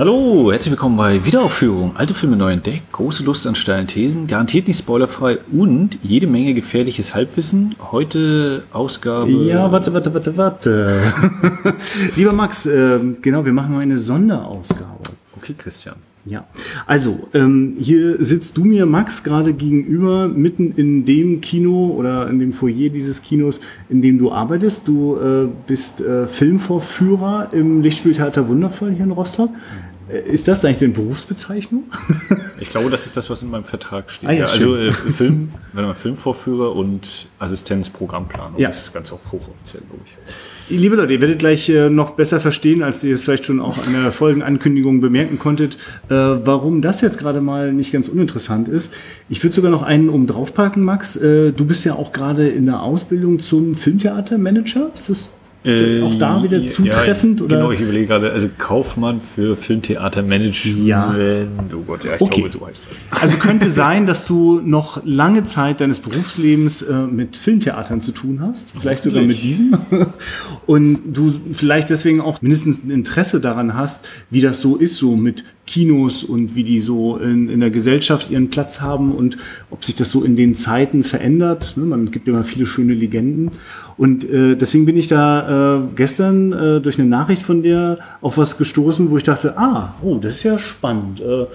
Hallo, herzlich willkommen bei Wiederaufführung. Alte Filme neu entdeckt, große Lust an steilen Thesen, garantiert nicht spoilerfrei und jede Menge gefährliches Halbwissen. Heute Ausgabe. Ja, warte, warte, warte, warte. Lieber Max, äh, genau, wir machen mal eine Sonderausgabe. Okay, Christian. Ja, also ähm, hier sitzt du mir, Max, gerade gegenüber, mitten in dem Kino oder in dem Foyer dieses Kinos, in dem du arbeitest. Du äh, bist äh, Filmvorführer im Lichtspieltheater Wundervoll hier in Rostock. Äh, ist das eigentlich deine Berufsbezeichnung? Ich glaube, das ist das, was in meinem Vertrag steht. Ah, ja, also äh, Film, wenn man Filmvorführer und Assistenzprogrammplanung Ja. ist ganz auch hochoffiziell, glaube ich. Liebe Leute, ihr werdet gleich äh, noch besser verstehen, als ihr es vielleicht schon auch an der Folgenankündigung bemerken konntet, äh, warum das jetzt gerade mal nicht ganz uninteressant ist. Ich würde sogar noch einen oben draufpacken, Max. Äh, du bist ja auch gerade in der Ausbildung zum Filmtheatermanager. Ist das auch da wieder zutreffend? Ja, oder? Genau, ich überlege gerade, also Kaufmann für Filmtheatermanagement. Ja. Oh Gott, ja, ich Okay. glaube, so heißt das. Also könnte sein, dass du noch lange Zeit deines Berufslebens äh, mit Filmtheatern zu tun hast, vielleicht sogar mit diesem. Und du vielleicht deswegen auch mindestens ein Interesse daran hast, wie das so ist, so mit Kinos und wie die so in, in der Gesellschaft ihren Platz haben und ob sich das so in den Zeiten verändert. Ne, Man gibt immer viele schöne Legenden. Und äh, deswegen bin ich da äh, gestern äh, durch eine Nachricht von dir auf was gestoßen, wo ich dachte, ah, oh, das ist ja spannend. Äh,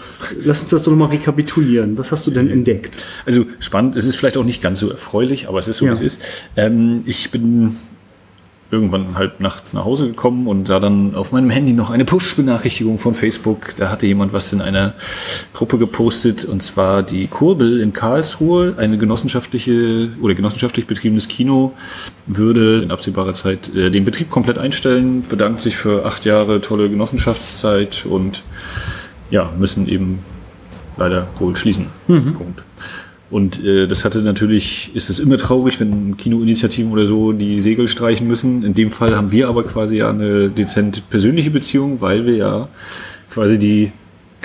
lass uns das doch nochmal rekapitulieren. Was hast du denn entdeckt? Also spannend, es ist vielleicht auch nicht ganz so erfreulich, aber es ist so, Ja. wie es ist. Ähm, ich bin irgendwann halb nachts nach Hause gekommen und sah dann auf meinem Handy noch eine Push-Benachrichtigung von Facebook. Da hatte jemand was in einer Gruppe gepostet und zwar die Kurbel in Karlsruhe, eine genossenschaftliche oder genossenschaftlich betriebenes Kino, würde in absehbarer Zeit äh, den Betrieb komplett einstellen, bedankt sich für acht Jahre tolle Genossenschaftszeit und ja, müssen eben leider wohl schließen. Punkt. Und äh, das hatte natürlich, ist es immer traurig, wenn Kinoinitiativen oder so die Segel streichen müssen. In dem Fall haben wir aber quasi ja eine dezent persönliche Beziehung, weil wir ja quasi die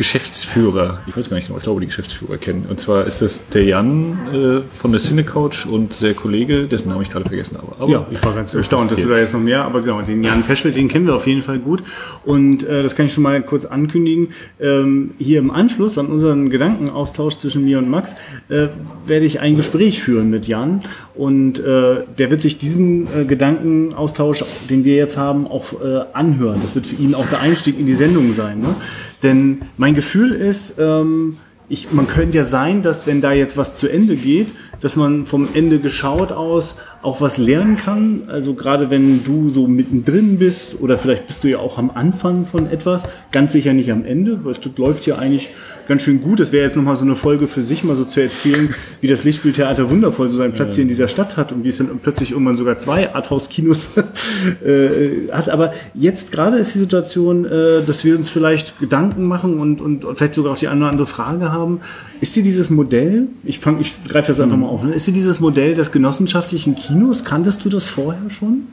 Geschäftsführer, ich weiß gar nicht genau, ich glaube die Geschäftsführer kennen. Und zwar ist das der Jan äh, von der Cinecouch und der Kollege, dessen Namen ich gerade vergessen habe. Aber Ja, ich war ganz erstaunt, dass du da jetzt noch mehr, aber genau, den Jan Peschel, den kennen wir auf jeden Fall gut. Und äh, das kann ich schon mal kurz ankündigen. Ähm, hier im Anschluss an unseren Gedankenaustausch zwischen mir und Max äh, werde ich ein Gespräch führen mit Jan. Und äh, der wird sich diesen äh, Gedankenaustausch, den wir jetzt haben, auch äh, anhören. Das wird für ihn auch der Einstieg in die Sendung sein. Ne? Denn mein Gefühl ist, ähm, ich, man könnte ja sein, dass wenn da jetzt was zu Ende geht, dass man vom Ende geschaut aus auch was lernen kann. Also gerade wenn du so mittendrin bist oder vielleicht bist du ja auch am Anfang von etwas, ganz sicher nicht am Ende, weil das läuft ja eigentlich ganz schön gut. Das wäre jetzt nochmal so eine Folge für sich, mal so zu erzählen, wie das Lichtspieltheater wundervoll so seinen Platz hier in dieser Stadt hat und wie es dann plötzlich irgendwann sogar zwei Arthouse-Kinos äh, hat. Aber jetzt gerade ist die Situation, äh, dass wir uns vielleicht Gedanken machen und, und vielleicht sogar auch die eine oder andere Frage haben. Ist dir dieses Modell, ich fange, ich greife das einfach mal auf, ne? ist dir dieses Modell des genossenschaftlichen Kinos, kanntest du das vorher schon?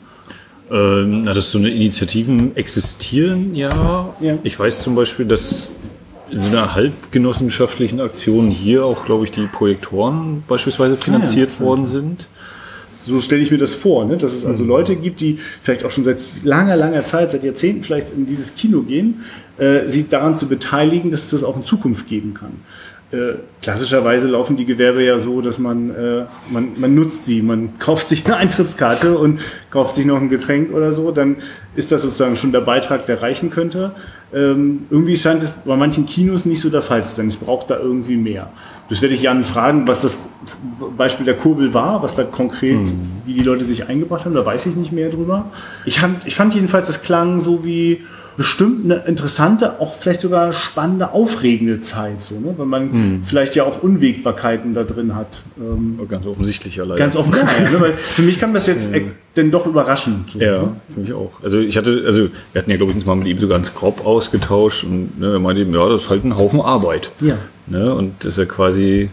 Ähm, na, dass so eine Initiativen existieren, ja. Ja. Ich weiß zum Beispiel, dass in so einer halbgenossenschaftlichen Aktion hier auch, glaube ich, die Projektoren beispielsweise finanziert interessant. worden sind. So stelle ich mir das vor, ne? dass es also Leute gibt, die vielleicht auch schon seit langer, langer Zeit, seit Jahrzehnten vielleicht in dieses Kino gehen, äh, sie daran zu beteiligen, dass es das auch in Zukunft geben kann. Äh, klassischerweise laufen die Gewerbe ja so, dass man, äh, man, man nutzt sie, man kauft sich eine Eintrittskarte und kauft sich noch ein Getränk oder so, dann ist das sozusagen schon der Beitrag, der reichen könnte. Ähm, irgendwie scheint es bei manchen Kinos nicht so der Fall zu sein. Es braucht da irgendwie mehr. Das werde ich Jan fragen, was das Beispiel der Kurbel war, was da konkret, wie die Leute sich eingebracht haben, da weiß ich nicht mehr drüber. Ich, fand- ich fand jedenfalls, das klang so wie bestimmt eine interessante, auch vielleicht sogar spannende, aufregende Zeit, so, ne? weil man vielleicht ja auch Unwägbarkeiten da drin hat. Ähm, Ganz offensichtlich ja leider. ganz offenbar, ja, ne? für mich kam das jetzt äh, denn doch überraschend. So, Ja, ne? für mich auch. Also ich hatte, also wir hatten ja, glaube ich, uns mal mit ihm so ganz grob ausgetauscht und ne, er meinte eben, ja, das ist halt ein Haufen Arbeit. Ja. Ne? Und dass er quasi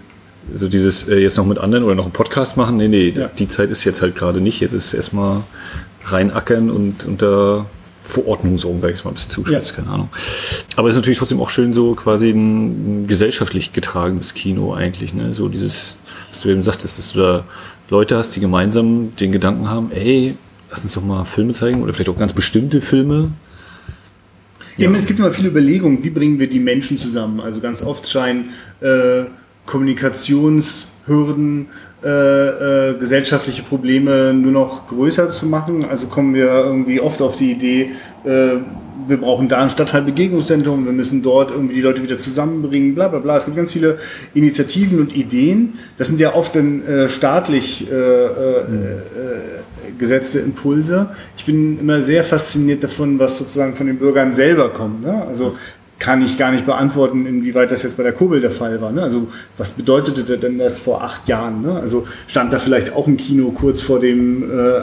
so dieses äh, jetzt noch mit anderen oder noch einen Podcast machen, nee, nee, Ja. die Zeit ist jetzt halt gerade nicht. Jetzt ist erstmal reinackern und unter Verordnungsaugen, sage ich es mal ein bisschen zuspitzt, Ja. keine Ahnung. Aber es ist natürlich trotzdem auch schön, so quasi ein, gesellschaftlich getragenes Kino eigentlich, ne? So dieses, was du eben sagtest, dass du da Leute hast, die gemeinsam den Gedanken haben, ey, lass uns doch mal Filme zeigen oder vielleicht auch ganz bestimmte Filme. Ja. Es gibt immer viele Überlegungen, wie bringen wir die Menschen zusammen. Also ganz oft scheinen äh, Kommunikationshürden, äh, äh, gesellschaftliche Probleme nur noch größer zu machen. Also kommen wir irgendwie oft auf die Idee, äh, wir brauchen da ein Stadtteilbegegnungszentrum, wir müssen dort irgendwie die Leute wieder zusammenbringen, bla bla bla. Es gibt ganz viele Initiativen und Ideen. Das sind ja oft dann äh, staatlich äh, gesetzte Impulse. Ich bin immer sehr fasziniert davon, was sozusagen von den Bürgern selber kommt. Ne? Also kann ich gar nicht beantworten, inwieweit das jetzt bei der Kurbel der Fall war. Ne? Also was bedeutete denn das vor acht Jahren? Ne? Also stand da vielleicht auch ein Kino kurz vor dem äh,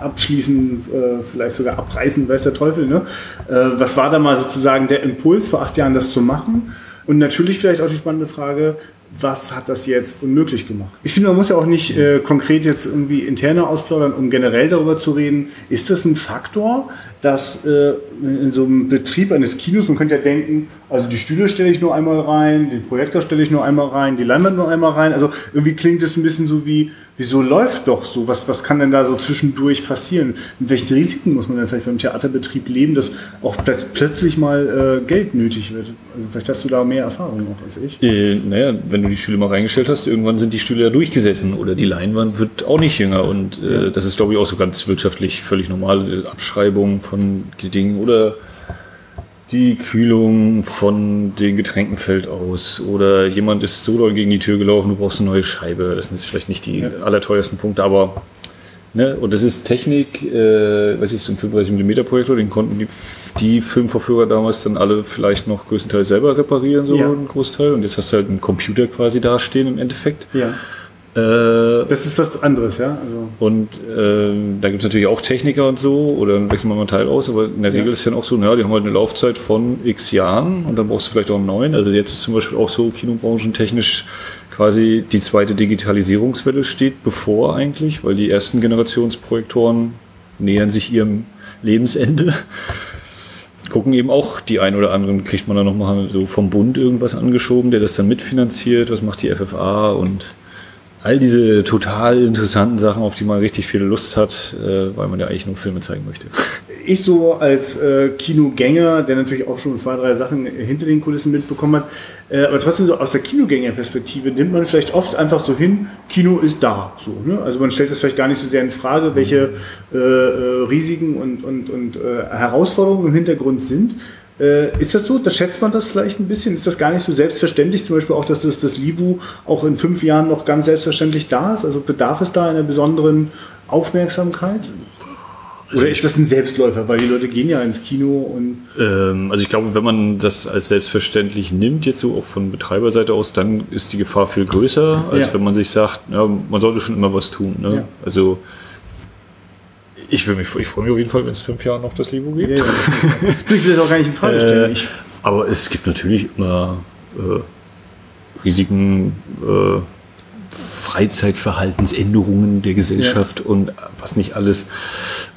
Abschließen, äh, vielleicht sogar Abreißen, weiß der Teufel. Ne? Äh, was war da mal sozusagen der Impuls vor acht Jahren, das zu machen? Und natürlich vielleicht auch die spannende Frage, was hat das jetzt unmöglich gemacht? Ich finde, man muss ja auch nicht äh, konkret jetzt irgendwie interne ausplaudern, um generell darüber zu reden. Ist das ein Faktor, dass äh, in so einem Betrieb eines Kinos, man könnte ja denken, also die Stühle stelle ich nur einmal rein, den Projektor stelle ich nur einmal rein, die Leinwand nur einmal rein. Also irgendwie klingt es ein bisschen so wie, wieso läuft doch so? Was, was kann denn da so zwischendurch passieren? Mit welchen Risiken muss man denn vielleicht beim Theaterbetrieb leben, dass auch plötzlich mal äh, Geld nötig wird? Also vielleicht hast du da mehr Erfahrung noch als ich. Äh, naja, wenn du die Stühle mal reingestellt hast, irgendwann sind die Stühle ja durchgesessen oder die Leinwand wird auch nicht jünger und äh, das ist glaube ich auch so ganz wirtschaftlich völlig normal. Abschreibung von Dingen oder die Kühlung von den Getränken fällt aus oder jemand ist so doll gegen die Tür gelaufen, du brauchst eine neue Scheibe. Das sind jetzt vielleicht nicht die ja. allerteuersten Punkte, aber ne, und das ist Technik, äh, weiß ich, so ein 35 mm Projektor, den konnten die, die Filmverführer damals dann alle vielleicht noch größtenteils selber reparieren, so ja. ein Großteil. Und jetzt hast du halt einen Computer quasi dastehen im Endeffekt. Ja das ist was anderes, ja. Also. Und äh, da gibt es natürlich auch Techniker und so, oder dann wechseln wir mal einen Teil aus, aber in der Regel ja. ist es dann auch so, naja, die haben halt eine Laufzeit von x Jahren und dann brauchst du vielleicht auch einen neuen. Also jetzt ist zum Beispiel auch so kinobranchentechnisch quasi die zweite Digitalisierungswelle steht bevor eigentlich, weil die ersten Generationsprojektoren nähern sich ihrem Lebensende. Gucken eben auch die ein oder anderen, kriegt man dann nochmal so vom Bund irgendwas angeschoben, der das dann mitfinanziert, was macht die FFA und all diese total interessanten Sachen, auf die man richtig viel Lust hat, äh, weil man ja eigentlich nur Filme zeigen möchte. Ich so als äh, Kinogänger, der natürlich auch schon zwei, drei Sachen hinter den Kulissen mitbekommen hat, äh, aber trotzdem so aus der Kinogängerperspektive nimmt man vielleicht oft einfach so hin, Kino ist da. So, ne? Also man stellt das vielleicht gar nicht so sehr in Frage, welche äh, äh, Risiken und, und, und äh, Herausforderungen im Hintergrund sind. Äh, ist das so? Da schätzt man das vielleicht ein bisschen? Ist das gar nicht so selbstverständlich? Zum Beispiel auch, dass das, das Livu auch in fünf Jahren noch ganz selbstverständlich da ist? Also bedarf es da einer besonderen Aufmerksamkeit? Oder ist das ein Selbstläufer? Weil die Leute gehen ja ins Kino und. Ähm, also ich glaube, wenn man das als selbstverständlich nimmt, jetzt so auch von Betreiberseite aus, dann ist die Gefahr viel größer, als ja. wenn man sich sagt, ja, man sollte schon immer was tun. Ne? Ja. Also ich, will mich, ich freue mich auf jeden Fall, wenn es fünf Jahre noch das Livo gibt. Ja, ja. ich will das auch gar nicht in Frage stellen. Äh, aber es gibt natürlich immer äh, Risiken, äh, Freizeitverhaltensänderungen der Gesellschaft ja. und was nicht alles.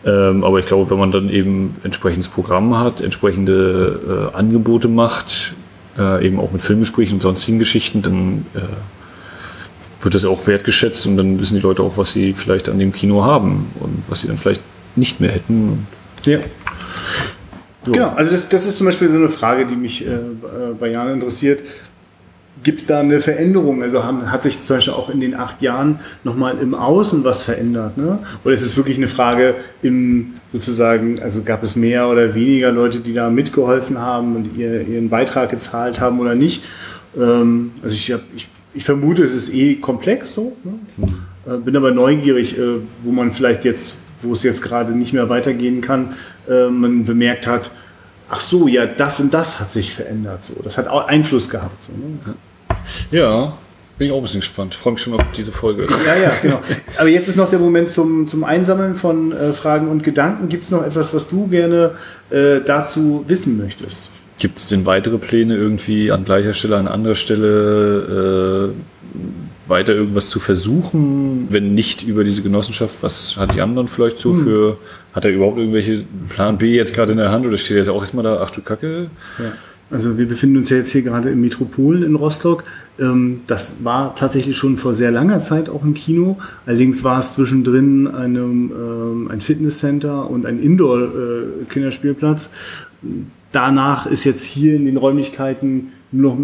Ähm, aber ich glaube, wenn man dann eben entsprechendes Programm hat, entsprechende äh, Angebote macht, äh, eben auch mit Filmgesprächen und sonstigen Geschichten, dann äh, wird das auch wertgeschätzt und dann wissen die Leute auch, was sie vielleicht an dem Kino haben und was sie dann vielleicht nicht mehr hätten. Ja. So. Genau, also das, das ist zum Beispiel so eine Frage, die mich äh, bei Jan interessiert. Gibt es da eine Veränderung? Also haben, hat sich zum Beispiel auch in den acht Jahren nochmal im Außen was verändert? Ne? Oder ist es wirklich eine Frage im sozusagen, also gab es mehr oder weniger Leute, die da mitgeholfen haben und ihr, ihren Beitrag gezahlt haben oder nicht? Ähm, also ich, hab, ich ich vermute, es ist eh komplex so. Ne? Mhm. Äh, bin aber neugierig, äh, wo man vielleicht jetzt, wo es jetzt gerade nicht mehr weitergehen kann, äh, man bemerkt hat, ach so, ja, das und das hat sich verändert. So. Das hat auch Einfluss gehabt. So, ne? Ja, bin ich auch ein bisschen gespannt. Freue mich schon auf diese Folge. Ja, ja, genau. Aber jetzt ist noch der Moment zum, zum Einsammeln von äh, Fragen und Gedanken. Gibt es noch etwas, was du gerne äh, dazu wissen möchtest? Gibt es denn weitere Pläne, irgendwie an gleicher Stelle, an anderer Stelle äh, weiter irgendwas zu versuchen? Wenn nicht über diese Genossenschaft, was hat die anderen vielleicht so hm. für, hat er überhaupt irgendwelche Plan B jetzt gerade in der Hand oder steht er jetzt auch erstmal da, ach du Kacke? Ja. Also wir befinden uns ja jetzt hier gerade im Metropol in Rostock. Ähm, das war tatsächlich schon vor sehr langer Zeit auch ein Kino. Allerdings war es zwischendrin einem, ähm, ein Fitnesscenter und ein Indoor-Kinderspielplatz. Äh, danach ist jetzt hier in den Räumlichkeiten noch,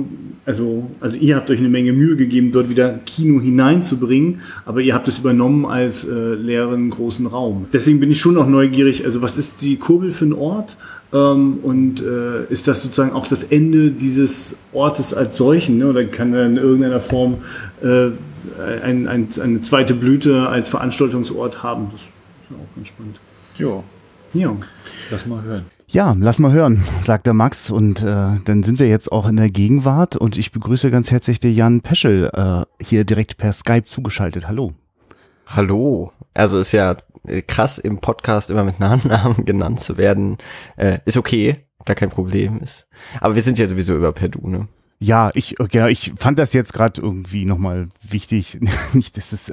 also, also ihr habt euch eine Menge Mühe gegeben, dort wieder Kino hineinzubringen, aber ihr habt es übernommen als äh, leeren großen Raum. Deswegen bin ich schon auch neugierig, also was ist die Kurbel für ein Ort? Ähm, und äh, ist das sozusagen auch das Ende dieses Ortes als solchen? Ne? Oder kann er in irgendeiner Form äh, ein, ein, eine zweite Blüte als Veranstaltungsort haben? Das ist auch ganz spannend. Ja. Ja. Lass mal hören. Ja, lass mal hören, sagt der Max. Und äh, dann sind wir jetzt auch in der Gegenwart und ich begrüße ganz herzlich den Jan Peschel äh, hier direkt per Skype zugeschaltet. Hallo. Hallo. Also ist ja äh, krass im Podcast immer mit Nachnamen genannt zu werden. Äh, ist okay, gar kein Problem ist. Aber wir sind ja sowieso über per Du, ne? Ja, ich, genau, ich fand das jetzt gerade irgendwie nochmal wichtig. Nicht, dass es.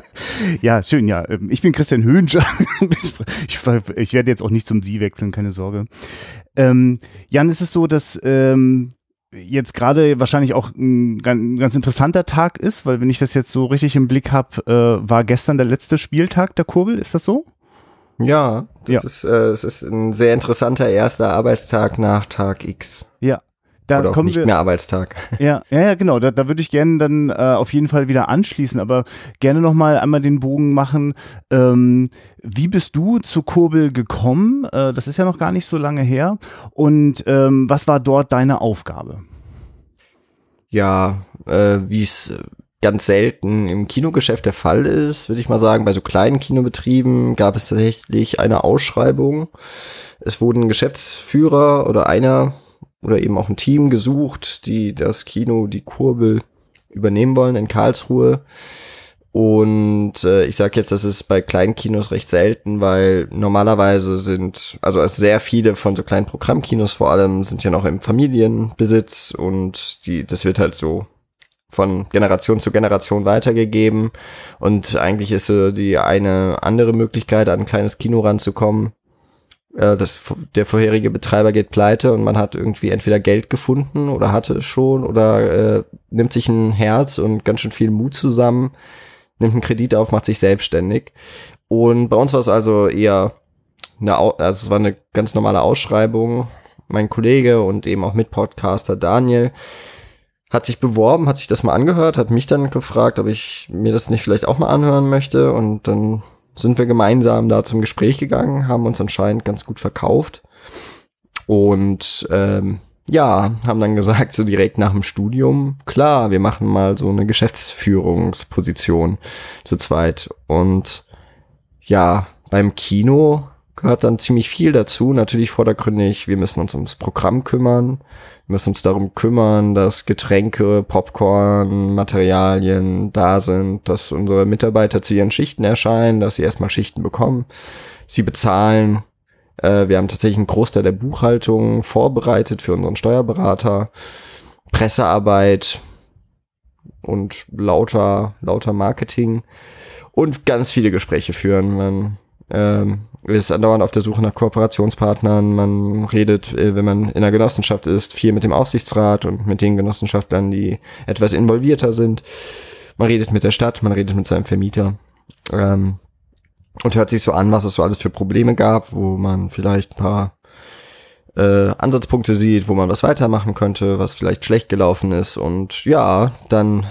ja, schön, ja. Ähm, ich bin Christian Höhnscher. ich, ich werde jetzt auch nicht zum Sie wechseln, keine Sorge. Ähm, Jan, ist es so, dass ähm, jetzt gerade wahrscheinlich auch ein ganz, interessanter Tag ist, weil wenn ich das jetzt so richtig im Blick habe, äh, war gestern der letzte Spieltag der Kurbel, ist das so? Ja, das ja. ist, äh, es ist ein sehr interessanter erster Arbeitstag nach Tag X. Ja, da Oder auch nicht wir, mehr Arbeitstag. Ja, ja, ja genau. Da, da würde ich gerne dann äh, auf jeden Fall wieder anschließen, aber gerne nochmal einmal den Bogen machen. Ähm, wie bist du zu Kurbel gekommen? Äh, das ist ja noch gar nicht so lange her. Und ähm, was war dort deine Aufgabe? Ja, äh, wie es ganz selten im Kinogeschäft der Fall ist, würde ich mal sagen, bei so kleinen Kinobetrieben gab es tatsächlich eine Ausschreibung. Es wurden Geschäftsführer oder einer oder eben auch ein Team gesucht, die das Kino, die Kurbel übernehmen wollen in Karlsruhe. Und äh, ich sage jetzt, das ist bei kleinen Kinos recht selten, weil normalerweise sind, also sehr viele von so kleinen Programmkinos vor allem sind ja noch im Familienbesitz und die, das wird halt so von Generation zu Generation weitergegeben. Und eigentlich ist so die eine andere Möglichkeit, an ein kleines Kino ranzukommen, das, der vorherige Betreiber geht pleite und man hat irgendwie entweder Geld gefunden oder hatte es schon oder äh, nimmt sich ein Herz und ganz schön viel Mut zusammen, nimmt einen Kredit auf, macht sich selbstständig. Und bei uns war es also eher eine, also es war eine ganz normale Ausschreibung. Mein Kollege und eben auch Mitpodcaster Daniel hat sich beworben, hat sich das mal angehört, hat mich dann gefragt, ob ich mir das nicht vielleicht auch mal anhören möchte und dann sind wir gemeinsam da zum Gespräch gegangen, haben uns anscheinend ganz gut verkauft und ähm, ja, haben dann gesagt, so direkt nach dem Studium, klar, wir machen mal so eine Geschäftsführungsposition zu zweit. Und ja, beim Kino gehört dann ziemlich viel dazu. Natürlich vordergründig, wir müssen uns ums Programm kümmern müssen uns darum kümmern, dass Getränke, Popcorn, Materialien da sind, dass unsere Mitarbeiter zu ihren Schichten erscheinen, dass sie erstmal Schichten bekommen, sie bezahlen. Äh, wir haben tatsächlich einen Großteil der Buchhaltung vorbereitet für unseren Steuerberater, Pressearbeit und lauter, lauter Marketing und ganz viele Gespräche führen. Man ähm, ist andauernd auf der Suche nach Kooperationspartnern. Man redet, äh, wenn man in einer Genossenschaft ist, viel mit dem Aufsichtsrat und mit den Genossenschaftlern, die etwas involvierter sind. Man redet mit der Stadt, man redet mit seinem Vermieter. Ähm, und hört sich so an, was es so alles für Probleme gab, wo man vielleicht ein paar äh, Ansatzpunkte sieht, wo man was weitermachen könnte, was vielleicht schlecht gelaufen ist. Und ja, dann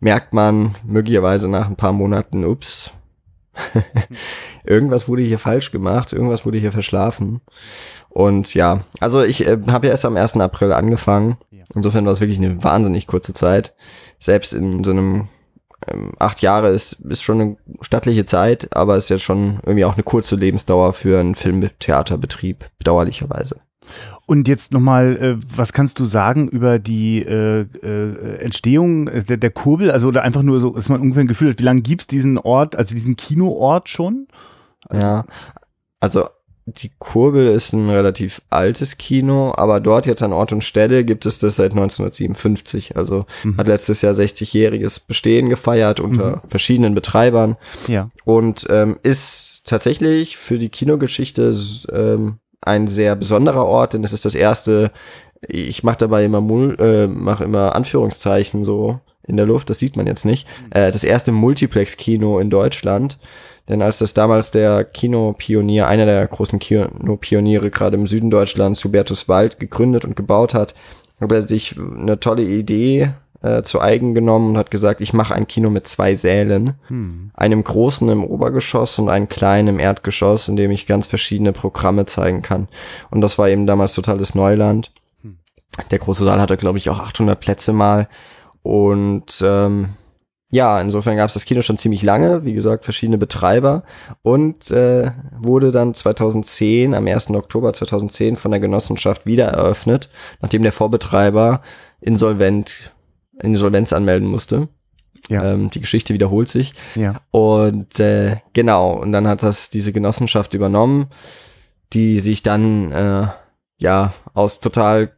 merkt man möglicherweise nach ein paar Monaten, ups, irgendwas wurde hier falsch gemacht, irgendwas wurde hier verschlafen. Und ja, also ich äh, habe ja erst am 1. April angefangen. Insofern war es wirklich eine wahnsinnig kurze Zeit. Selbst in so einem ähm, acht Jahre ist, ist schon eine stattliche Zeit, aber ist jetzt schon irgendwie auch eine kurze Lebensdauer für einen Filmtheaterbetrieb, bedauerlicherweise. Und jetzt nochmal, äh, was kannst du sagen über die äh, äh, Entstehung der, der Kurbel? Also oder einfach nur so, dass man ungefähr ein Gefühl hat, wie lange gibt's diesen Ort, also diesen Kinoort schon? Also, ja, also die Kurbel ist ein relativ altes Kino, aber dort jetzt an Ort und Stelle gibt es das seit 1957. Also mhm. hat letztes Jahr 60-jähriges Bestehen gefeiert unter mhm. verschiedenen Betreibern. Ja. Und ähm, ist tatsächlich für die Kinogeschichte ähm, ein sehr besonderer Ort, denn es ist das erste, ich mache dabei immer Mul äh, mache immer Anführungszeichen so in der Luft, das sieht man jetzt nicht, äh, das erste Multiplex-Kino in Deutschland, Denn als das damals der Kinopionier, einer der großen Kinopioniere gerade im Süden Deutschlands, Hubertus Wald, gegründet und gebaut hat, hat er sich eine tolle Idee äh, zu eigen genommen und hat gesagt, ich mache ein Kino mit zwei Sälen, hm. einem großen im Obergeschoss und einem kleinen im Erdgeschoss, in dem ich ganz verschiedene Programme zeigen kann. Und das war eben damals totales Neuland. Hm. Der große Saal hatte, glaube ich, auch 800 Plätze mal. Und ähm, ja, insofern gab es das Kino schon ziemlich lange, wie gesagt, verschiedene Betreiber und äh, wurde dann 2010, am 1. Oktober 2010 von der Genossenschaft wieder eröffnet, nachdem der Vorbetreiber insolvent, Insolvenz anmelden musste. Ja. Ähm, die Geschichte wiederholt sich. Ja. Und äh, genau, und dann hat das diese Genossenschaft übernommen, die sich dann äh, ja aus total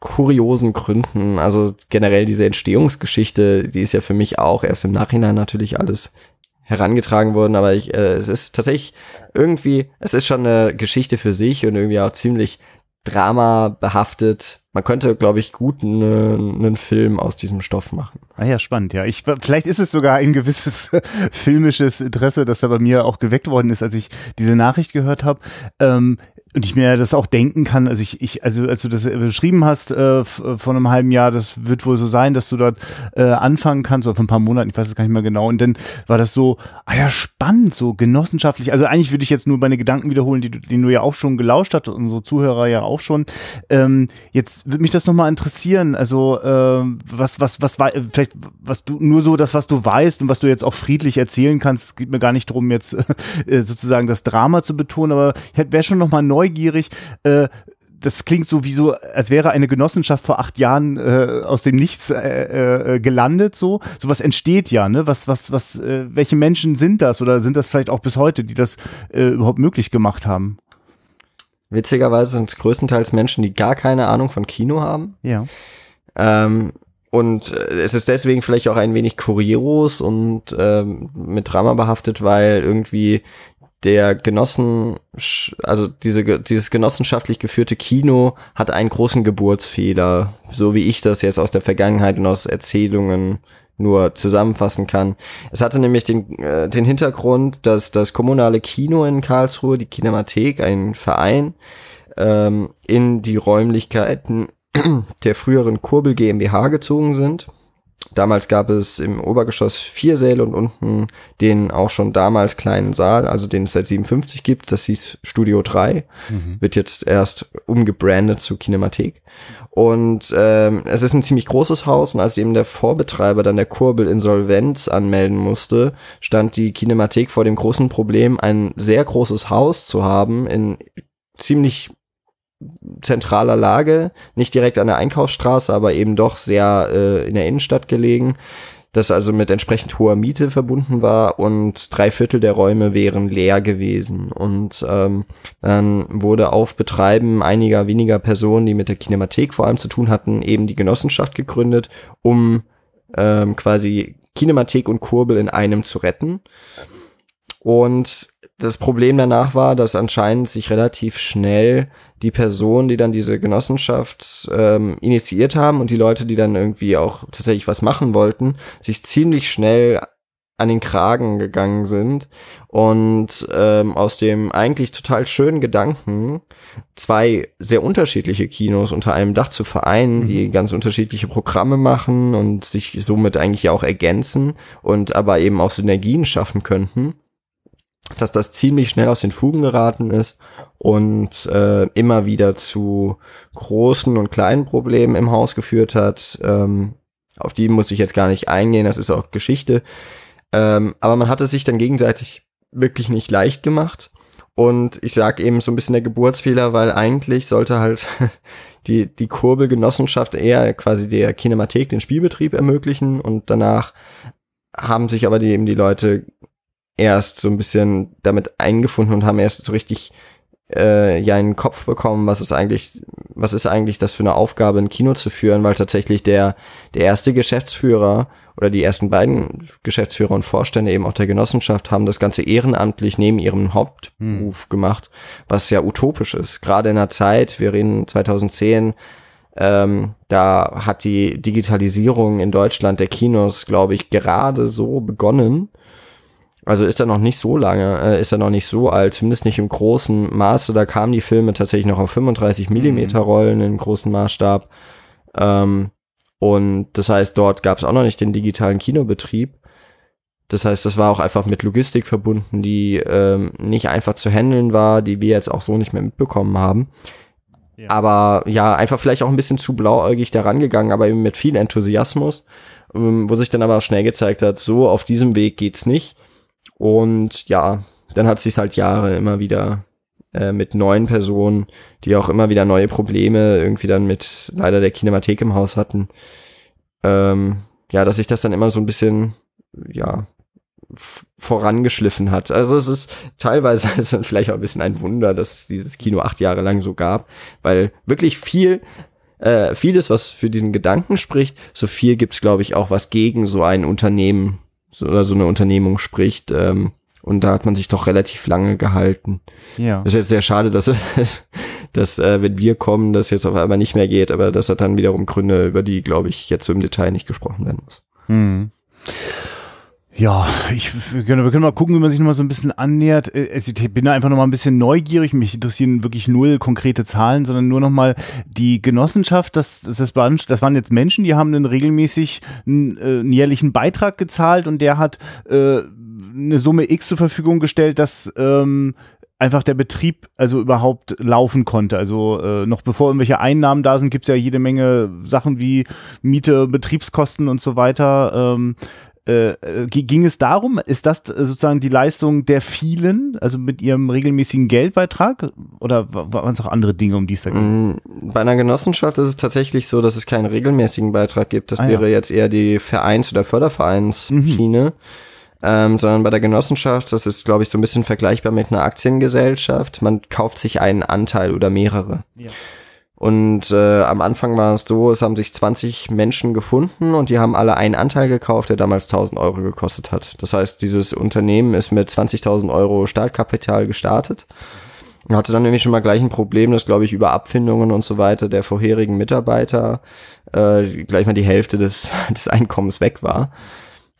kuriosen Gründen, also generell diese Entstehungsgeschichte, die ist ja für mich auch erst im Nachhinein natürlich alles herangetragen worden, aber ich, äh, es ist tatsächlich irgendwie, es ist schon eine Geschichte für sich und irgendwie auch ziemlich Drama behaftet. Man könnte, glaube ich, gut einen, einen Film aus diesem Stoff machen. Ah ja, spannend, ja. Ich, vielleicht ist es sogar ein gewisses filmisches Interesse, das da bei mir auch geweckt worden ist, als ich diese Nachricht gehört habe. Ähm, und ich mir das auch denken kann, also ich, ich also als du das beschrieben hast äh, vor einem halben Jahr, das wird wohl so sein, dass du dort äh, anfangen kannst, oder vor ein paar Monaten, ich weiß es gar nicht mehr genau, und dann war das so, ah ja, spannend, so genossenschaftlich, also eigentlich würde ich jetzt nur meine Gedanken wiederholen, die, die du ja auch schon gelauscht hast, unsere Zuhörer ja auch schon. Ähm, jetzt würde mich das nochmal interessieren, also äh, was, was, was war, vielleicht, was du, nur so das, was du weißt und was du jetzt auch friedlich erzählen kannst, es geht mir gar nicht darum, jetzt äh, sozusagen das Drama zu betonen, aber ich wäre schon nochmal neu neugierig. Äh, das klingt so wie so, als wäre eine Genossenschaft vor acht Jahren äh, aus dem Nichts äh, äh, gelandet. So, sowas entsteht ja. Ne, was, was, was? Äh, welche Menschen sind das oder sind das vielleicht auch bis heute, die das äh, überhaupt möglich gemacht haben? Witzigerweise sind es größtenteils Menschen, die gar keine Ahnung von Kino haben. Ja. Ähm, und äh, es ist deswegen vielleicht auch ein wenig kurios und ähm, mit Drama behaftet, weil irgendwie der Genossen, also diese, dieses genossenschaftlich geführte Kino hat einen großen Geburtsfehler, so wie ich das jetzt aus der Vergangenheit und aus Erzählungen nur zusammenfassen kann. Es hatte nämlich den, äh, den Hintergrund, dass das kommunale Kino in Karlsruhe, die Kinemathek, ein Verein, ähm, in die Räumlichkeiten der früheren Kurbel GmbH gezogen sind Damals gab es im Obergeschoss vier Säle und unten den auch schon damals kleinen Saal, also den es seit 57 gibt. Das hieß Studio 3. Mhm. Wird jetzt erst umgebrandet zu Kinemathek. Und ähm, es ist ein ziemlich großes Haus und als eben der Vorbetreiber dann der Kurbel Insolvenz anmelden musste, stand die Kinemathek vor dem großen Problem, ein sehr großes Haus zu haben in ziemlich zentraler Lage, nicht direkt an der Einkaufsstraße, aber eben doch sehr äh, in der Innenstadt gelegen, das also mit entsprechend hoher Miete verbunden war und drei Viertel der Räume wären leer gewesen. Und ähm, dann wurde auf Betreiben einiger weniger Personen, die mit der Kinemathek vor allem zu tun hatten, eben die Genossenschaft gegründet, um ähm, quasi Kinemathek und Kurbel in einem zu retten. Und das Problem danach war, dass anscheinend sich relativ schnell die Personen, die dann diese Genossenschaft ähm, initiiert haben und die Leute, die dann irgendwie auch tatsächlich was machen wollten, sich ziemlich schnell an den Kragen gegangen sind und ähm, aus dem eigentlich total schönen Gedanken, zwei sehr unterschiedliche Kinos unter einem Dach zu vereinen, mhm. die ganz unterschiedliche Programme machen und sich somit eigentlich auch ergänzen und aber eben auch Synergien schaffen könnten dass das ziemlich schnell aus den Fugen geraten ist und äh, immer wieder zu großen und kleinen Problemen im Haus geführt hat. Ähm, auf die muss ich jetzt gar nicht eingehen, das ist auch Geschichte. Ähm, aber man hatte sich dann gegenseitig wirklich nicht leicht gemacht. Und ich sag eben so ein bisschen der Geburtsfehler, weil eigentlich sollte halt die, die Kurbelgenossenschaft eher quasi der Kinemathek den Spielbetrieb ermöglichen und danach haben sich aber die, eben die Leute erst so ein bisschen damit eingefunden und haben erst so richtig äh, ja einen Kopf bekommen, was ist eigentlich, was ist eigentlich das für eine Aufgabe, ein Kino zu führen, weil tatsächlich der, der erste Geschäftsführer oder die ersten beiden Geschäftsführer und Vorstände eben auch der Genossenschaft haben das Ganze ehrenamtlich neben ihrem Hauptberuf hm. gemacht, was ja utopisch ist. Gerade in der Zeit, wir reden 2010, ähm, da hat die Digitalisierung in Deutschland der Kinos, glaube ich, gerade so begonnen Also ist er noch nicht so lange, äh, ist er noch nicht so alt, zumindest nicht im großen Maße. Da kamen die Filme tatsächlich noch auf 35 Millimeter Rollen im großen Maßstab. Ähm, und das heißt, dort gab es auch noch nicht den digitalen Kinobetrieb. Das heißt, das war auch einfach mit Logistik verbunden, die ähm, nicht einfach zu handeln war, die wir jetzt auch so nicht mehr mitbekommen haben. Ja. Aber ja, einfach vielleicht auch ein bisschen zu blauäugig daran gegangen, aber eben mit viel Enthusiasmus, ähm, wo sich dann aber auch schnell gezeigt hat, so auf diesem Weg geht's nicht. Und ja, dann hat sich halt Jahre immer wieder äh, mit neuen Personen, die auch immer wieder neue Probleme irgendwie dann mit leider der Kinemathek im Haus hatten. Ähm, ja, dass sich das dann immer so ein bisschen, ja, vorangeschliffen hat. Also es ist teilweise es vielleicht auch ein bisschen ein Wunder, dass es dieses Kino acht Jahre lang so gab, weil wirklich viel, äh, vieles, was für diesen Gedanken spricht, so viel gibt's glaube ich, auch was gegen so ein Unternehmen so, oder so eine Unternehmung spricht. Ähm, und da hat man sich doch relativ lange gehalten. Ja. Das ist jetzt sehr schade, dass, dass äh, wenn wir kommen, das jetzt auf einmal nicht mehr geht, aber das hat dann wiederum Gründe, über die, glaube ich, jetzt so im Detail nicht gesprochen werden muss. Mhm. Ja, ich, wir, können, wir können mal gucken, wie man sich nochmal so ein bisschen annähert. Äh, ich bin da einfach nochmal ein bisschen neugierig. Mich interessieren wirklich null konkrete Zahlen, sondern nur nochmal die Genossenschaft. Das, das, das waren jetzt Menschen, die haben einen regelmäßig einen, äh, einen jährlichen Beitrag gezahlt und der hat äh, eine Summe X zur Verfügung gestellt, dass ähm, einfach der Betrieb also überhaupt laufen konnte. Also äh, noch bevor irgendwelche Einnahmen da sind, gibt's ja jede Menge Sachen wie Miete, Betriebskosten und so weiter. Ähm, äh, ging es darum, ist das sozusagen die Leistung der vielen, also mit ihrem regelmäßigen Geldbeitrag oder waren es auch andere Dinge, um die es da ging? Mm, bei einer Genossenschaft ist es tatsächlich so, dass es keinen regelmäßigen Beitrag gibt. Das ah, wäre ja. jetzt eher die Vereins- oder Fördervereinsschiene. Mhm. Ähm, sondern bei der Genossenschaft, das ist, glaube ich, so ein bisschen vergleichbar mit einer Aktiengesellschaft. Man kauft sich einen Anteil oder mehrere. Ja. Und äh, am Anfang war es so, es haben sich 20 Menschen gefunden und die haben alle einen Anteil gekauft, der damals 1000 Euro gekostet hat. Das heißt, dieses Unternehmen ist mit 20.000 Euro Startkapital gestartet und hatte dann nämlich schon mal gleich ein Problem, dass, glaube ich, über Abfindungen und so weiter der vorherigen Mitarbeiter äh, gleich mal die Hälfte des, des Einkommens weg war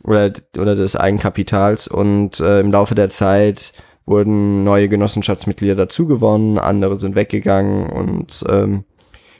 oder, oder des Eigenkapitals und äh, im Laufe der Zeit wurden neue Genossenschaftsmitglieder dazugewonnen, andere sind weggegangen und ähm,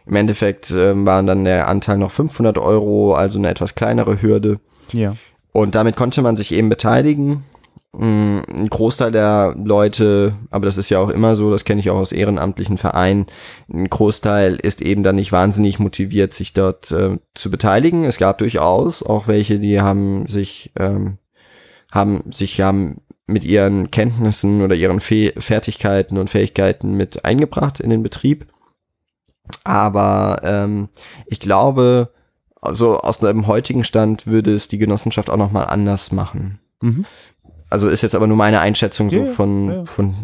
im Endeffekt ähm, waren dann der Anteil noch 500 Euro, also eine etwas kleinere Hürde. Ja. Und damit konnte man sich eben beteiligen. Mm, ein Großteil der Leute, aber das ist ja auch immer so, das kenne ich auch aus ehrenamtlichen Vereinen, ein Großteil ist eben dann nicht wahnsinnig motiviert, sich dort äh, zu beteiligen. Es gab durchaus auch welche, die haben sich, ähm, haben sich haben mit ihren Kenntnissen oder ihren Fe Fertigkeiten und Fähigkeiten mit eingebracht in den Betrieb. Aber ähm, ich glaube, also aus einem heutigen Stand würde es die Genossenschaft auch nochmal anders machen. Mhm. Also ist jetzt aber nur meine Einschätzung so ja, von, ja. von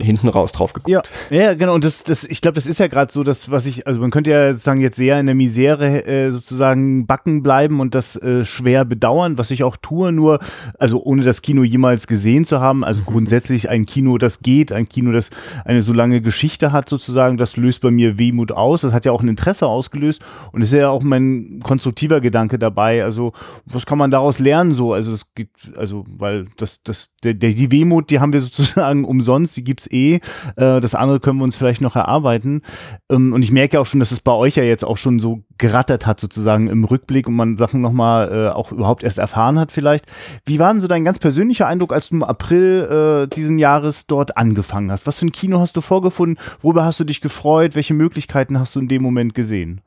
hinten raus drauf geguckt. Ja, ja genau. Und das, das, ich glaube, das ist ja gerade so, das, was ich, also man könnte ja sozusagen jetzt sehr in der Misere äh, sozusagen backen bleiben und das äh, schwer bedauern, was ich auch tue, nur, also ohne das Kino jemals gesehen zu haben. Also grundsätzlich ein Kino, das geht, ein Kino, das eine so lange Geschichte hat, sozusagen, das löst bei mir Wehmut aus. Das hat ja auch ein Interesse ausgelöst und ist ja auch mein konstruktiver Gedanke dabei. Also, was kann man daraus lernen so? Also es gibt, also, weil das, das, der, der, die Wehmut, die haben wir sozusagen umsonst sonst, die gibt's eh. Äh, das andere können wir uns vielleicht noch erarbeiten. Ähm, und ich merke ja auch schon, dass es bei euch ja jetzt auch schon so gerattert hat, sozusagen im Rückblick und man Sachen nochmal äh, auch überhaupt erst erfahren hat vielleicht. Wie war denn so dein ganz persönlicher Eindruck, als du im April äh, diesen Jahres dort angefangen hast? Was für ein Kino hast du vorgefunden? Worüber hast du dich gefreut? Welche Möglichkeiten hast du in dem Moment gesehen?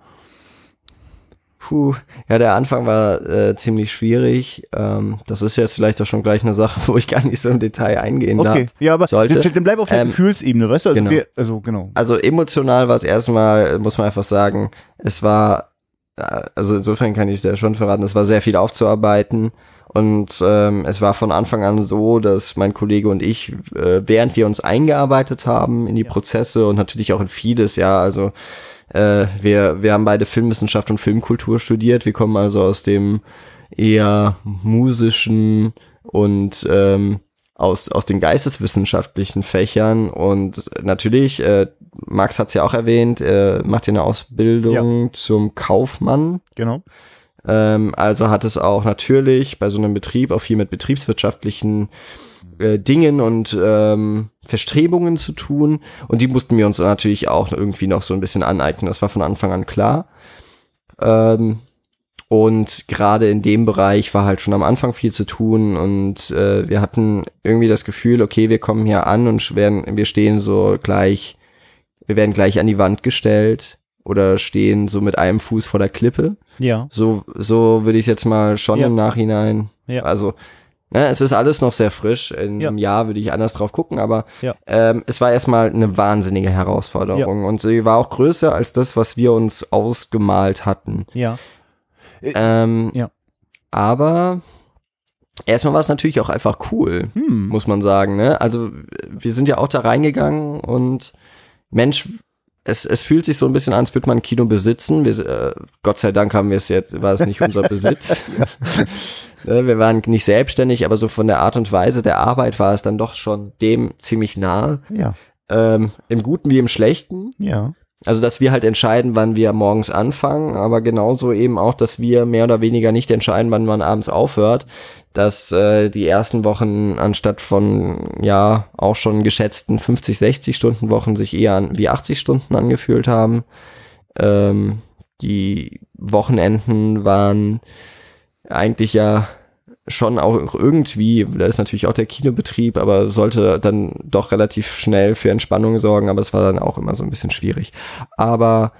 Puh, ja, der Anfang war äh, ziemlich schwierig. Ähm, das ist jetzt vielleicht auch schon gleich eine Sache, wo ich gar nicht so im Detail eingehen okay. darf. Okay, ja, aber sollte. dann bleib auf der ähm, Gefühlsebene, weißt du? Also, genau. Wir, also, genau. Also emotional war es erstmal, muss man einfach sagen, es war, äh, also insofern kann ich dir schon verraten, es war sehr viel aufzuarbeiten. Und ähm, es war von Anfang an so, dass mein Kollege und ich, äh, während wir uns eingearbeitet haben in die ja. Prozesse und natürlich auch in vieles, ja, also äh, wir, wir haben beide Filmwissenschaft und Filmkultur studiert. Wir kommen also aus dem eher musischen und ähm, aus, aus den geisteswissenschaftlichen Fächern. Und natürlich, äh, Max hat es ja auch erwähnt, äh, macht ja eine Ausbildung ja. zum Kaufmann. Genau. Ähm, also hat es auch natürlich bei so einem Betrieb auch viel mit betriebswirtschaftlichen äh, Dingen und ähm, Verstrebungen zu tun. Und die mussten wir uns natürlich auch irgendwie noch so ein bisschen aneignen. Das war von Anfang an klar. Ähm, und gerade in dem Bereich war halt schon am Anfang viel zu tun und äh, wir hatten irgendwie das Gefühl, okay, wir kommen hier an und werden, wir stehen so gleich, wir werden gleich an die Wand gestellt oder stehen so mit einem Fuß vor der Klippe. Ja. So, so würde ich jetzt mal schon Ja. im Nachhinein. Ja. Also, ne, es ist alles noch sehr frisch. In Ja. einem Jahr würde ich anders drauf gucken, aber Ja. ähm, es war erstmal eine wahnsinnige Herausforderung und sie war auch größer als das, was wir uns ausgemalt hatten. Ja. Ähm, Ja. Aber erstmal war es natürlich auch einfach cool, Hm. muss man sagen. Ne? Also wir sind ja auch da reingegangen und Mensch, es, es fühlt sich so ein bisschen an, als würde man ein Kino besitzen. Wir, äh, Gott sei Dank haben wir es jetzt, war es nicht unser Besitz. Ne, wir waren nicht selbstständig, aber so von der Art und Weise der Arbeit war es dann doch schon dem ziemlich nahe. Ja. Ähm, Im Guten wie im Schlechten. Ja. Also, dass wir halt entscheiden, wann wir morgens anfangen, aber genauso eben auch, dass wir mehr oder weniger nicht entscheiden, wann man abends aufhört. Dass äh, die ersten Wochen anstatt von, ja, auch schon geschätzten 50, 60 Stunden Wochen sich eher an, wie 80 Stunden angefühlt haben. Ähm, die Wochenenden waren eigentlich ja schon auch irgendwie, da ist natürlich auch der Kinobetrieb, aber sollte dann doch relativ schnell für Entspannung sorgen, aber es war dann auch immer so ein bisschen schwierig. Aber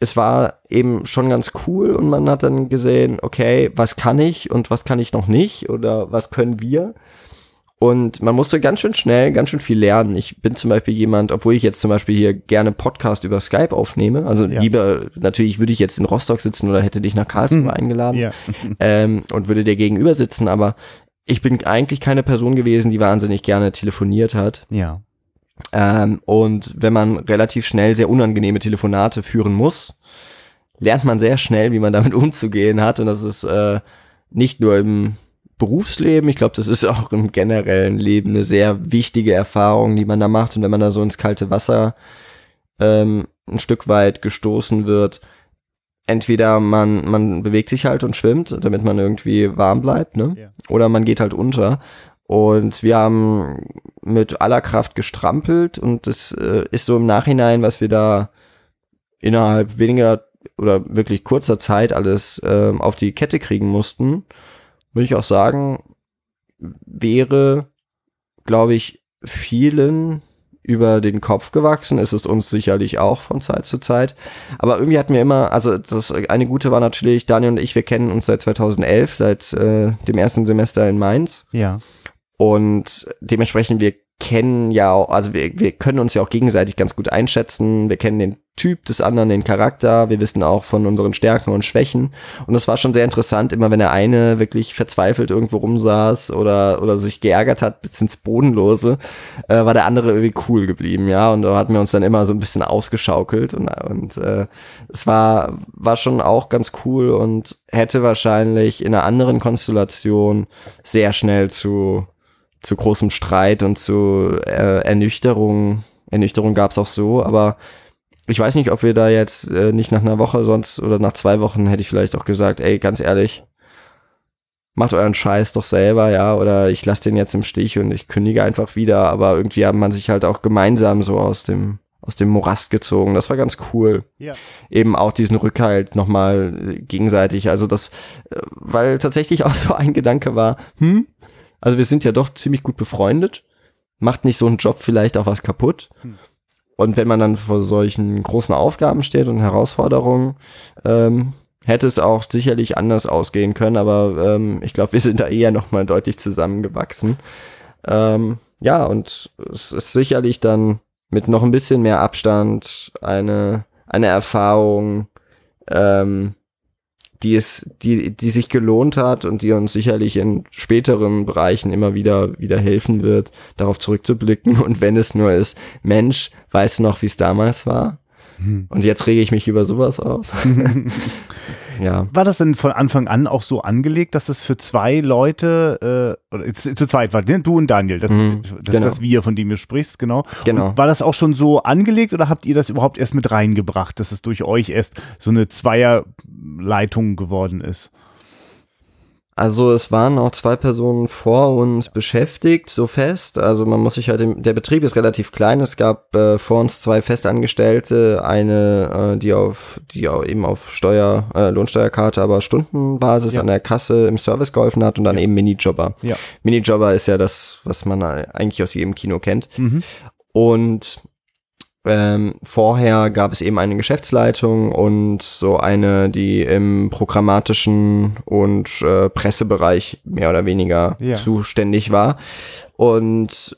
es war eben schon ganz cool und man hat dann gesehen, okay, was kann ich und was kann ich noch nicht oder was können wir? Und man musste ganz schön schnell, ganz schön viel lernen. Ich bin zum Beispiel jemand, obwohl ich jetzt zum Beispiel hier gerne Podcast über Skype aufnehme, also Ja. lieber, natürlich würde ich jetzt in Rostock sitzen oder hätte dich nach Karlsruhe eingeladen Ja. ähm, und würde dir gegenüber sitzen, aber ich bin eigentlich keine Person gewesen, die wahnsinnig gerne telefoniert hat. Ja. Ähm, und wenn man relativ schnell sehr unangenehme Telefonate führen muss, lernt man sehr schnell, wie man damit umzugehen hat. Und das ist äh, nicht nur im Berufsleben, ich glaube, das ist auch im generellen Leben eine sehr wichtige Erfahrung, die man da macht. Und wenn man da so ins kalte Wasser ähm, ein Stück weit gestoßen wird, entweder man, man bewegt sich halt und schwimmt, damit man irgendwie warm bleibt, ne? Ja. Oder man geht halt unter. Und wir haben mit aller Kraft gestrampelt und das äh, ist so im Nachhinein, was wir da innerhalb weniger oder wirklich kurzer Zeit alles ähm, auf die Kette kriegen mussten, würde ich auch sagen, wäre, glaube ich, vielen über den Kopf gewachsen. Ist es uns sicherlich auch von Zeit zu Zeit. Aber irgendwie hatten wir immer, also das eine gute war natürlich, Daniel und ich, wir kennen uns seit 2011, seit äh, dem ersten Semester in Mainz. Ja. Und dementsprechend, wir kennen ja auch, also wir, wir können uns ja auch gegenseitig ganz gut einschätzen. Wir kennen den Typ des anderen, den Charakter. Wir wissen auch von unseren Stärken und Schwächen. Und es war schon sehr interessant, immer wenn der eine wirklich verzweifelt irgendwo rumsaß oder, oder sich geärgert hat bis ins Bodenlose, äh, war der andere irgendwie cool geblieben, ja. Und da hatten wir uns dann immer so ein bisschen ausgeschaukelt und, und äh, es war, war schon auch ganz cool und hätte wahrscheinlich in einer anderen Konstellation sehr schnell zu zu großem Streit und zu äh, Ernüchterung. Ernüchterung gab es auch so, aber ich weiß nicht, ob wir da jetzt äh, nicht nach einer Woche sonst oder nach zwei Wochen hätte ich vielleicht auch gesagt, ey, ganz ehrlich, macht euren Scheiß doch selber, ja, oder ich lasse den jetzt im Stich und ich kündige einfach wieder, aber irgendwie hat man sich halt auch gemeinsam so aus dem aus dem Morast gezogen. Das war ganz cool. Ja. Eben auch diesen Rückhalt nochmal äh, gegenseitig. Also das, äh, weil tatsächlich auch so ein Gedanke war, hm, also wir sind ja doch ziemlich gut befreundet. Macht nicht so ein Job vielleicht auch was kaputt? Hm. Und wenn man dann vor solchen großen Aufgaben steht und Herausforderungen, ähm, hätte es auch sicherlich anders ausgehen können, aber ähm, ich glaube, wir sind da eher nochmal deutlich zusammengewachsen. Ähm, ja, und es ist sicherlich dann mit noch ein bisschen mehr Abstand eine, eine Erfahrung, ähm, die es, die, die sich gelohnt hat und die uns sicherlich in späteren Bereichen immer wieder, wieder helfen wird, darauf zurückzublicken. Und wenn es nur ist, Mensch, weißt du noch, wie es damals war? Und jetzt rege ich mich über sowas auf. ja. War das denn von Anfang an auch so angelegt, dass es für zwei Leute, äh, oder zu, zu zweit war, ne? du und Daniel, das, Mhm, das, genau. das Wir, von dem du sprichst, genau. Genau. Und war das auch schon so angelegt oder habt ihr das überhaupt erst mit reingebracht, dass es durch euch erst so eine Zweierleitung geworden ist? Also es waren auch zwei Personen vor uns beschäftigt, so fest. Also man muss sich halt, im, der Betrieb ist relativ klein. Es gab äh, vor uns zwei Festangestellte, eine, äh, die auf, die auch eben auf Steuer, äh, Lohnsteuerkarte, aber Stundenbasis Ja. an der Kasse im Service geholfen hat und dann eben Minijobber. Ja. Minijobber ist ja das, was man eigentlich aus jedem Kino kennt. Mhm. Und ähm, vorher gab es eben eine Geschäftsleitung und so eine, die im programmatischen und äh, Pressebereich mehr oder weniger Ja. zuständig war. Und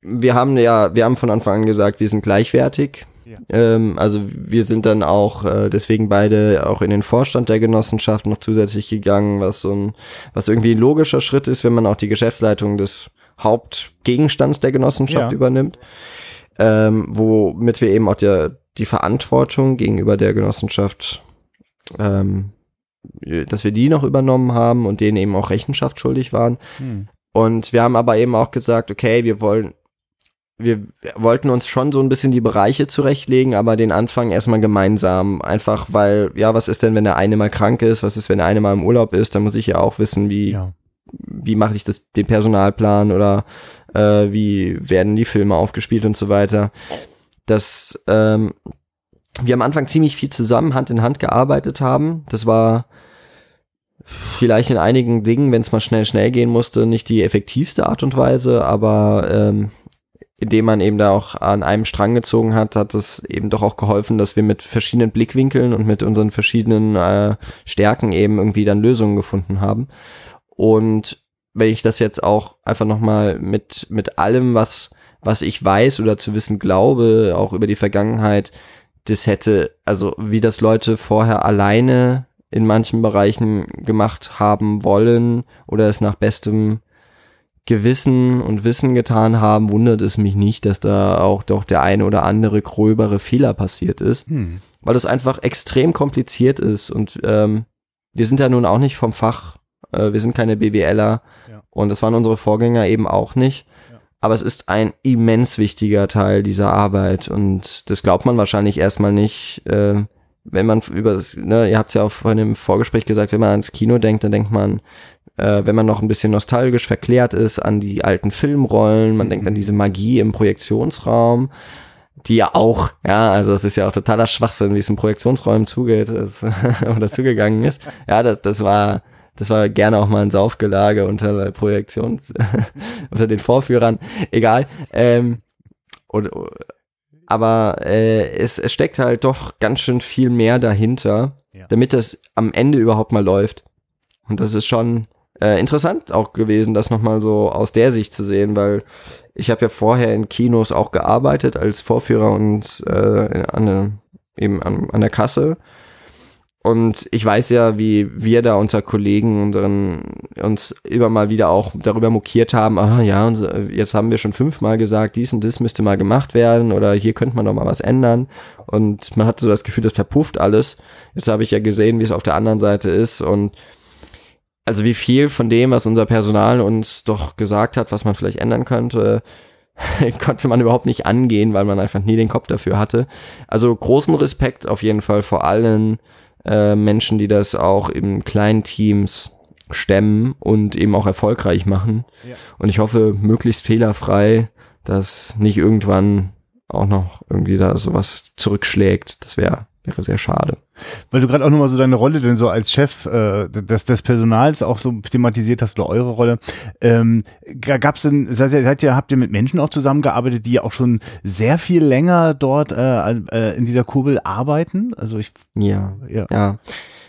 wir haben ja, wir haben von Anfang an gesagt, wir sind gleichwertig. Ja. Ähm, also wir sind dann auch äh, deswegen beide auch in den Vorstand der Genossenschaft noch zusätzlich gegangen, was so ein, was irgendwie ein logischer Schritt ist, wenn man auch die Geschäftsleitung des Hauptgegenstands der Genossenschaft Ja. übernimmt, ähm, womit wir eben auch der, die Verantwortung gegenüber der Genossenschaft, ähm, dass wir die noch übernommen haben und denen eben auch Rechenschaft schuldig waren. Hm. Und wir haben aber eben auch gesagt, okay, wir wollen, wir wollten uns schon so ein bisschen die Bereiche zurechtlegen, aber den Anfang erstmal gemeinsam. Einfach weil, ja, was ist denn, wenn der eine mal krank ist? Was ist, wenn der eine mal im Urlaub ist? Da muss ich ja auch wissen, wie, Ja. wie mache ich das, den Personalplan oder äh, wie werden die Filme aufgespielt und so weiter. Das, ähm, wir am Anfang ziemlich viel zusammen Hand in Hand gearbeitet haben. Das war vielleicht in einigen Dingen, wenn es mal schnell, schnell gehen musste, nicht die effektivste Art und Weise, aber ähm, indem man eben da auch an einem Strang gezogen hat, hat es eben doch auch geholfen, dass wir mit verschiedenen Blickwinkeln und mit unseren verschiedenen äh, Stärken eben irgendwie dann Lösungen gefunden haben. Und wenn ich das jetzt auch einfach nochmal mit, mit allem, was, was ich weiß oder zu wissen glaube, auch über die Vergangenheit, das hätte, also wie das Leute vorher alleine in manchen Bereichen gemacht haben wollen oder es nach bestem Gewissen und Wissen getan haben, wundert es mich nicht, dass da auch doch der eine oder andere gröbere Fehler passiert ist, Hm. weil es einfach extrem kompliziert ist und ähm, wir sind ja nun auch nicht vom Fach, äh, wir sind keine BWLer. Und das waren unsere Vorgänger eben auch nicht. Ja. Aber es ist ein immens wichtiger Teil dieser Arbeit und das glaubt man wahrscheinlich erstmal nicht, äh, wenn man über das, ne, ihr habt es ja auch vorhin im Vorgespräch gesagt, wenn man ans Kino denkt, dann denkt man, äh, wenn man noch ein bisschen nostalgisch verklärt ist an die alten Filmrollen, man denkt an diese Magie im Projektionsraum, die ja auch, ja, also es ist ja auch totaler Schwachsinn, wie es in Projektionsräumen zugeht es, oder zugegangen ist. Ja, das, das war, das war gerne auch mal ein Saufgelage unter Projektions, unter den Vorführern. Egal. Ähm, und, aber äh, es, es steckt halt doch ganz schön viel mehr dahinter, Ja. damit das am Ende überhaupt mal läuft. Und das ist schon äh, interessant auch gewesen, das nochmal so aus der Sicht zu sehen, weil ich habe ja vorher in Kinos auch gearbeitet als Vorführer und äh, an, der- eben an, an der Kasse. Und ich weiß ja, wie wir da unter Kollegen unseren, uns immer mal wieder auch darüber mokiert haben, ah ja, so, jetzt haben wir schon fünfmal gesagt, dies und das müsste mal gemacht werden oder hier könnte man noch mal was ändern. Und man hat so das Gefühl, das verpufft alles. Jetzt habe ich ja gesehen, wie es auf der anderen Seite ist und also wie viel von dem, was unser Personal uns doch gesagt hat, was man vielleicht ändern könnte, konnte man überhaupt nicht angehen, weil man einfach nie den Kopf dafür hatte. Also großen Respekt auf jeden Fall vor allen äh, Menschen, die das auch in kleinen Teams stemmen und eben auch erfolgreich machen. Ja. Und ich hoffe, möglichst fehlerfrei, dass nicht irgendwann auch noch irgendwie da sowas zurückschlägt. Das wäre wäre sehr schade. Weil du gerade auch nochmal so deine Rolle denn so als Chef äh, des, des Personals auch so thematisiert hast oder eure Rolle. Ähm, Gab es denn, seid ihr, seid ihr, habt ihr mit Menschen auch zusammengearbeitet, die ja auch schon sehr viel länger dort äh, äh, in dieser Kurbel arbeiten? Also ich, Ja. ja. Ja,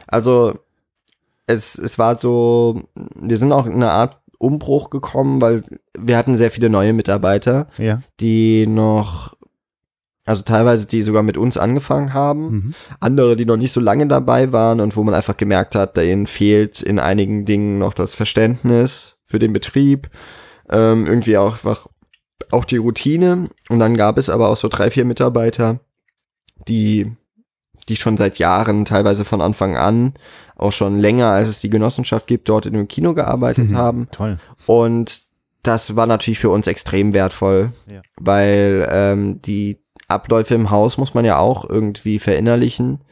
also es, es war so, wir sind auch in eine Art Umbruch gekommen, weil wir hatten sehr viele neue Mitarbeiter, Ja. die noch, also teilweise die sogar mit uns angefangen haben, Mhm. andere, die noch nicht so lange dabei waren und wo man einfach gemerkt hat, denen fehlt in einigen Dingen noch das Verständnis für den Betrieb, ähm, irgendwie auch einfach auch die Routine. Und dann gab es aber auch so drei, vier Mitarbeiter, die die schon seit Jahren, teilweise von Anfang an, auch schon länger, als es die Genossenschaft gibt, dort in dem Kino gearbeitet Mhm. haben. Toll. Und das war natürlich für uns extrem wertvoll, Ja. weil ähm, die Abläufe im Haus muss man ja auch irgendwie verinnerlichen.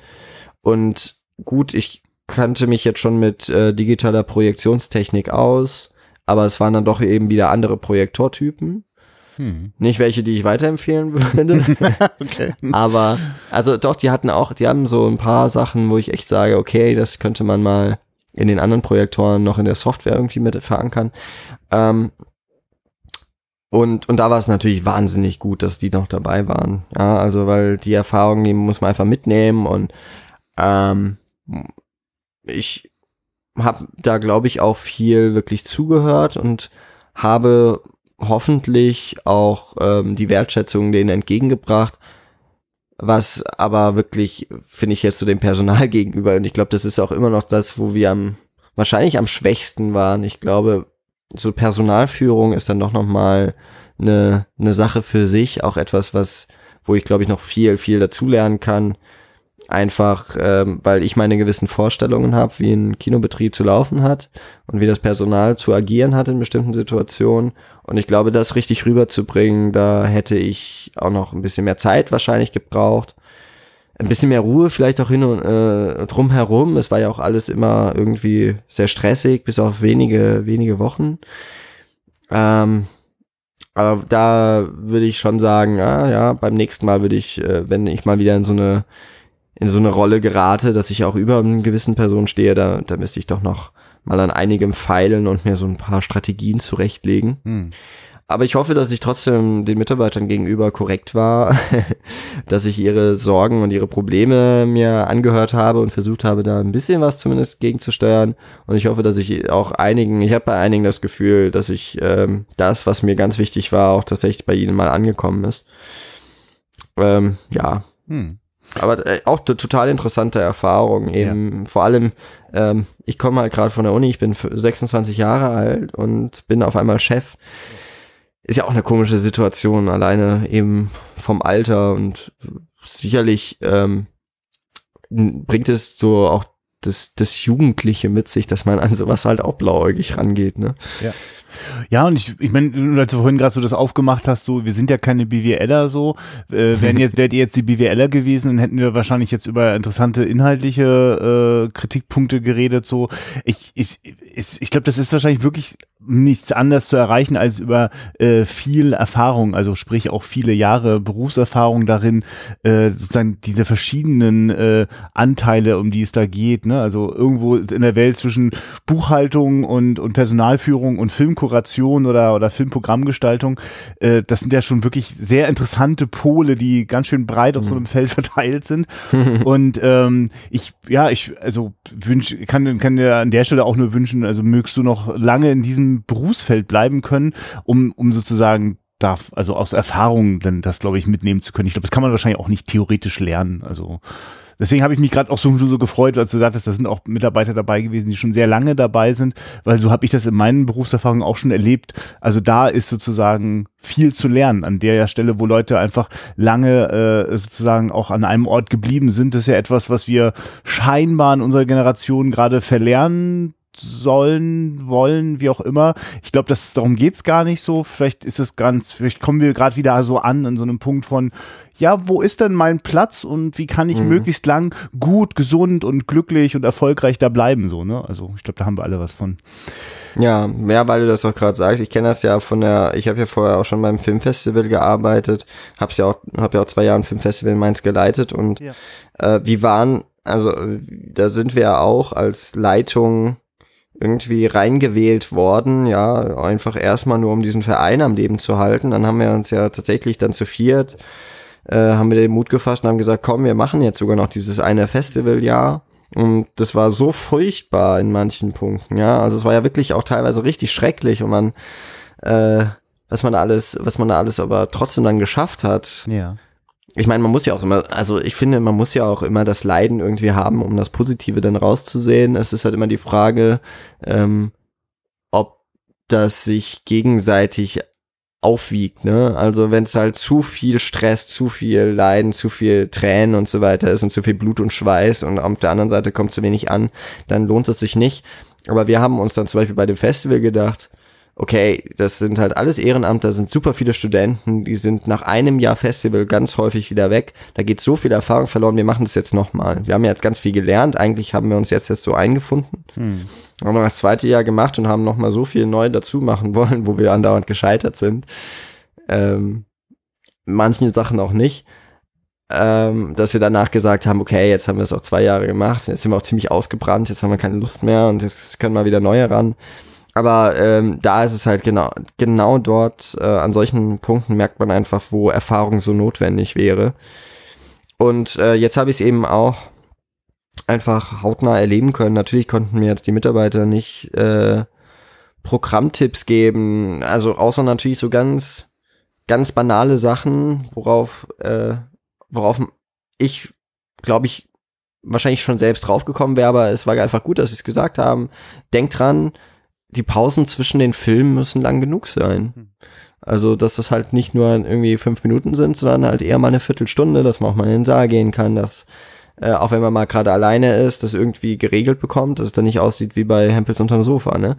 Und gut, ich kannte mich jetzt schon mit äh, digitaler Projektionstechnik aus, aber es waren dann doch eben wieder andere Projektortypen. Hm. Nicht welche, die ich weiterempfehlen würde. Okay. Aber, also doch, die hatten auch, die haben so ein paar Sachen, wo ich echt sage, okay, das könnte man mal in den anderen Projektoren noch in der Software irgendwie mit verankern. Ähm, und, und da war es natürlich wahnsinnig gut, dass die noch dabei waren. Ja, also, weil die Erfahrung, die muss man einfach mitnehmen und ähm, ich habe da, glaube ich, auch viel wirklich zugehört und habe hoffentlich auch ähm, die Wertschätzung denen entgegengebracht, was aber wirklich, finde ich jetzt zu dem Personal gegenüber, und ich glaube, das ist auch immer noch das, wo wir am, wahrscheinlich am schwächsten waren. Ich glaube, so Personalführung ist dann doch nochmal eine, eine Sache für sich, auch etwas, was, wo ich glaube ich noch viel, viel dazulernen kann. Einfach, ähm, weil ich meine gewissen Vorstellungen habe, wie ein Kinobetrieb zu laufen hat und wie das Personal zu agieren hat in bestimmten Situationen. Und ich glaube, das richtig rüberzubringen, da hätte ich auch noch ein bisschen mehr Zeit wahrscheinlich gebraucht. Ein bisschen mehr Ruhe vielleicht auch hin und äh, drumherum. Es war ja auch alles immer irgendwie sehr stressig, bis auf wenige, wenige Wochen. Ähm, aber da würde ich schon sagen, ah, ja, beim nächsten Mal würde ich, äh, wenn ich mal wieder in so eine in so eine Rolle gerate, dass ich auch über einen gewissen Person stehe, da, da müsste ich doch noch mal an einigem feilen und mir so ein paar Strategien zurechtlegen. Hm. Aber ich hoffe, dass ich trotzdem den Mitarbeitern gegenüber korrekt war, dass ich ihre Sorgen und ihre Probleme mir angehört habe und versucht habe, da ein bisschen was zumindest gegenzusteuern. Und ich hoffe, dass ich auch einigen, ich habe bei einigen das Gefühl, dass ich ähm, das, was mir ganz wichtig war, auch tatsächlich bei ihnen mal angekommen ist. Ähm, ja, Hm. aber äh, auch eine total interessante Erfahrung. Eben vor allem, ähm, ich komme halt gerade von der Uni, ich bin f- 26 Jahre alt und bin auf einmal Chef. Ist ja auch eine komische Situation, alleine eben vom Alter und sicherlich ähm, bringt es so auch das, das Jugendliche mit sich, dass man an sowas halt auch blauäugig rangeht, ne? Ja, und ich, ich meine, als du vorhin gerade so das aufgemacht hast, so, wir sind ja keine BWLer so, äh, wären jetzt, wärt ihr jetzt die BWLer gewesen, dann hätten wir wahrscheinlich jetzt über interessante inhaltliche äh, Kritikpunkte geredet, so. Ich, ich, ich, ich glaube, das ist wahrscheinlich wirklich nichts anderes zu erreichen als über äh, viel Erfahrung, also sprich auch viele Jahre Berufserfahrung darin, äh, sozusagen diese verschiedenen äh, Anteile, um die es da geht, ne? Also irgendwo in der Welt zwischen Buchhaltung und, und Personalführung und Filmkuration oder, oder Filmprogrammgestaltung, äh, das sind ja schon wirklich sehr interessante Pole, die ganz schön breit auf so einem Feld verteilt sind. und ähm, ich, ja, ich, also wünsch, kann, kann dir an der Stelle auch nur wünschen, also mögst du noch lange in diesem Berufsfeld bleiben können, um, um sozusagen da, also aus Erfahrung dann das, glaube ich, mitnehmen zu können. Ich glaube, das kann man wahrscheinlich auch nicht theoretisch lernen. Also Deswegen habe ich mich gerade auch so, so gefreut, als du sagtest, da sind auch Mitarbeiter dabei gewesen, die schon sehr lange dabei sind, weil so habe ich das in meinen Berufserfahrungen auch schon erlebt. Also da ist sozusagen viel zu lernen an der Stelle, wo Leute einfach lange äh, sozusagen auch an einem Ort geblieben sind. Das ist ja etwas, was wir scheinbar in unserer Generation gerade verlernen sollen, wollen, wie auch immer. Ich glaube, das darum geht's gar nicht so. Vielleicht ist es ganz, vielleicht kommen wir gerade wieder so an an so einem Punkt von, ja, wo ist denn mein Platz und wie kann ich Mhm. möglichst lang gut, gesund und glücklich und erfolgreich da bleiben so, ne? Also, ich glaube, da haben wir alle was von. Ja, ja, weil du das auch gerade sagst. Ich kenne das ja von der, ich habe ja vorher auch schon beim Filmfestival gearbeitet, hab's ja auch, habe ja auch zwei Jahre ein Filmfestival in Mainz geleitet und Ja. äh, wie waren, also da sind wir ja auch als Leitung irgendwie reingewählt worden, ja, einfach erstmal nur um diesen Verein am Leben zu halten. Dann haben wir uns ja tatsächlich dann zu viert, äh, haben wir den Mut gefasst und haben gesagt, komm, wir machen jetzt sogar noch dieses eine Festivaljahr. Und das war so furchtbar in manchen Punkten, ja. Also es war ja wirklich auch teilweise richtig schrecklich und man, äh, was man alles, was man da alles aber trotzdem dann geschafft hat. Ja. Ich meine, man muss ja auch immer, also ich finde, man muss ja auch immer das Leiden irgendwie haben, um das Positive dann rauszusehen. Es ist halt immer die Frage, ähm, ob das sich gegenseitig aufwiegt. Ne? Also wenn es halt zu viel Stress, zu viel Leiden, zu viel Tränen und so weiter ist und zu viel Blut und Schweiß und auf der anderen Seite kommt zu wenig an, dann lohnt es sich nicht. Aber wir haben uns dann zum Beispiel bei dem Festival gedacht, okay, das sind halt alles Ehrenamter, sind super viele Studenten, die sind nach einem Jahr Festival ganz häufig wieder weg. Da geht so viel Erfahrung verloren, wir machen das jetzt nochmal. Wir haben ja ganz viel gelernt, eigentlich haben wir uns jetzt erst so eingefunden. Hm. Haben wir das zweite Jahr gemacht und haben nochmal so viel neu dazu machen wollen, wo wir andauernd gescheitert sind. Ähm, manchen Sachen auch nicht. Ähm, dass wir danach gesagt haben, okay, jetzt haben wir es auch zwei Jahre gemacht, jetzt sind wir auch ziemlich ausgebrannt, jetzt haben wir keine Lust mehr und jetzt können wir wieder neue ran. Aber ähm, da ist es halt genau, genau dort, äh, an solchen Punkten merkt man einfach, wo Erfahrung so notwendig wäre. Und äh, jetzt habe ich es eben auch einfach hautnah erleben können. Natürlich konnten mir jetzt die Mitarbeiter nicht äh, Programmtipps geben, also außer natürlich so ganz, ganz banale Sachen, worauf, äh, worauf ich, glaube ich, wahrscheinlich schon selbst draufgekommen wäre, aber es war einfach gut, dass sie es gesagt haben. Denkt dran, die Pausen zwischen den Filmen müssen lang genug sein. Hm. Also, dass das halt nicht nur irgendwie fünf Minuten sind, sondern halt eher mal eine Viertelstunde, dass man auch mal in den Saal gehen kann, dass äh, auch wenn man mal gerade alleine ist, das irgendwie geregelt bekommt, dass es dann nicht aussieht wie bei Hempels unterm Sofa, ne?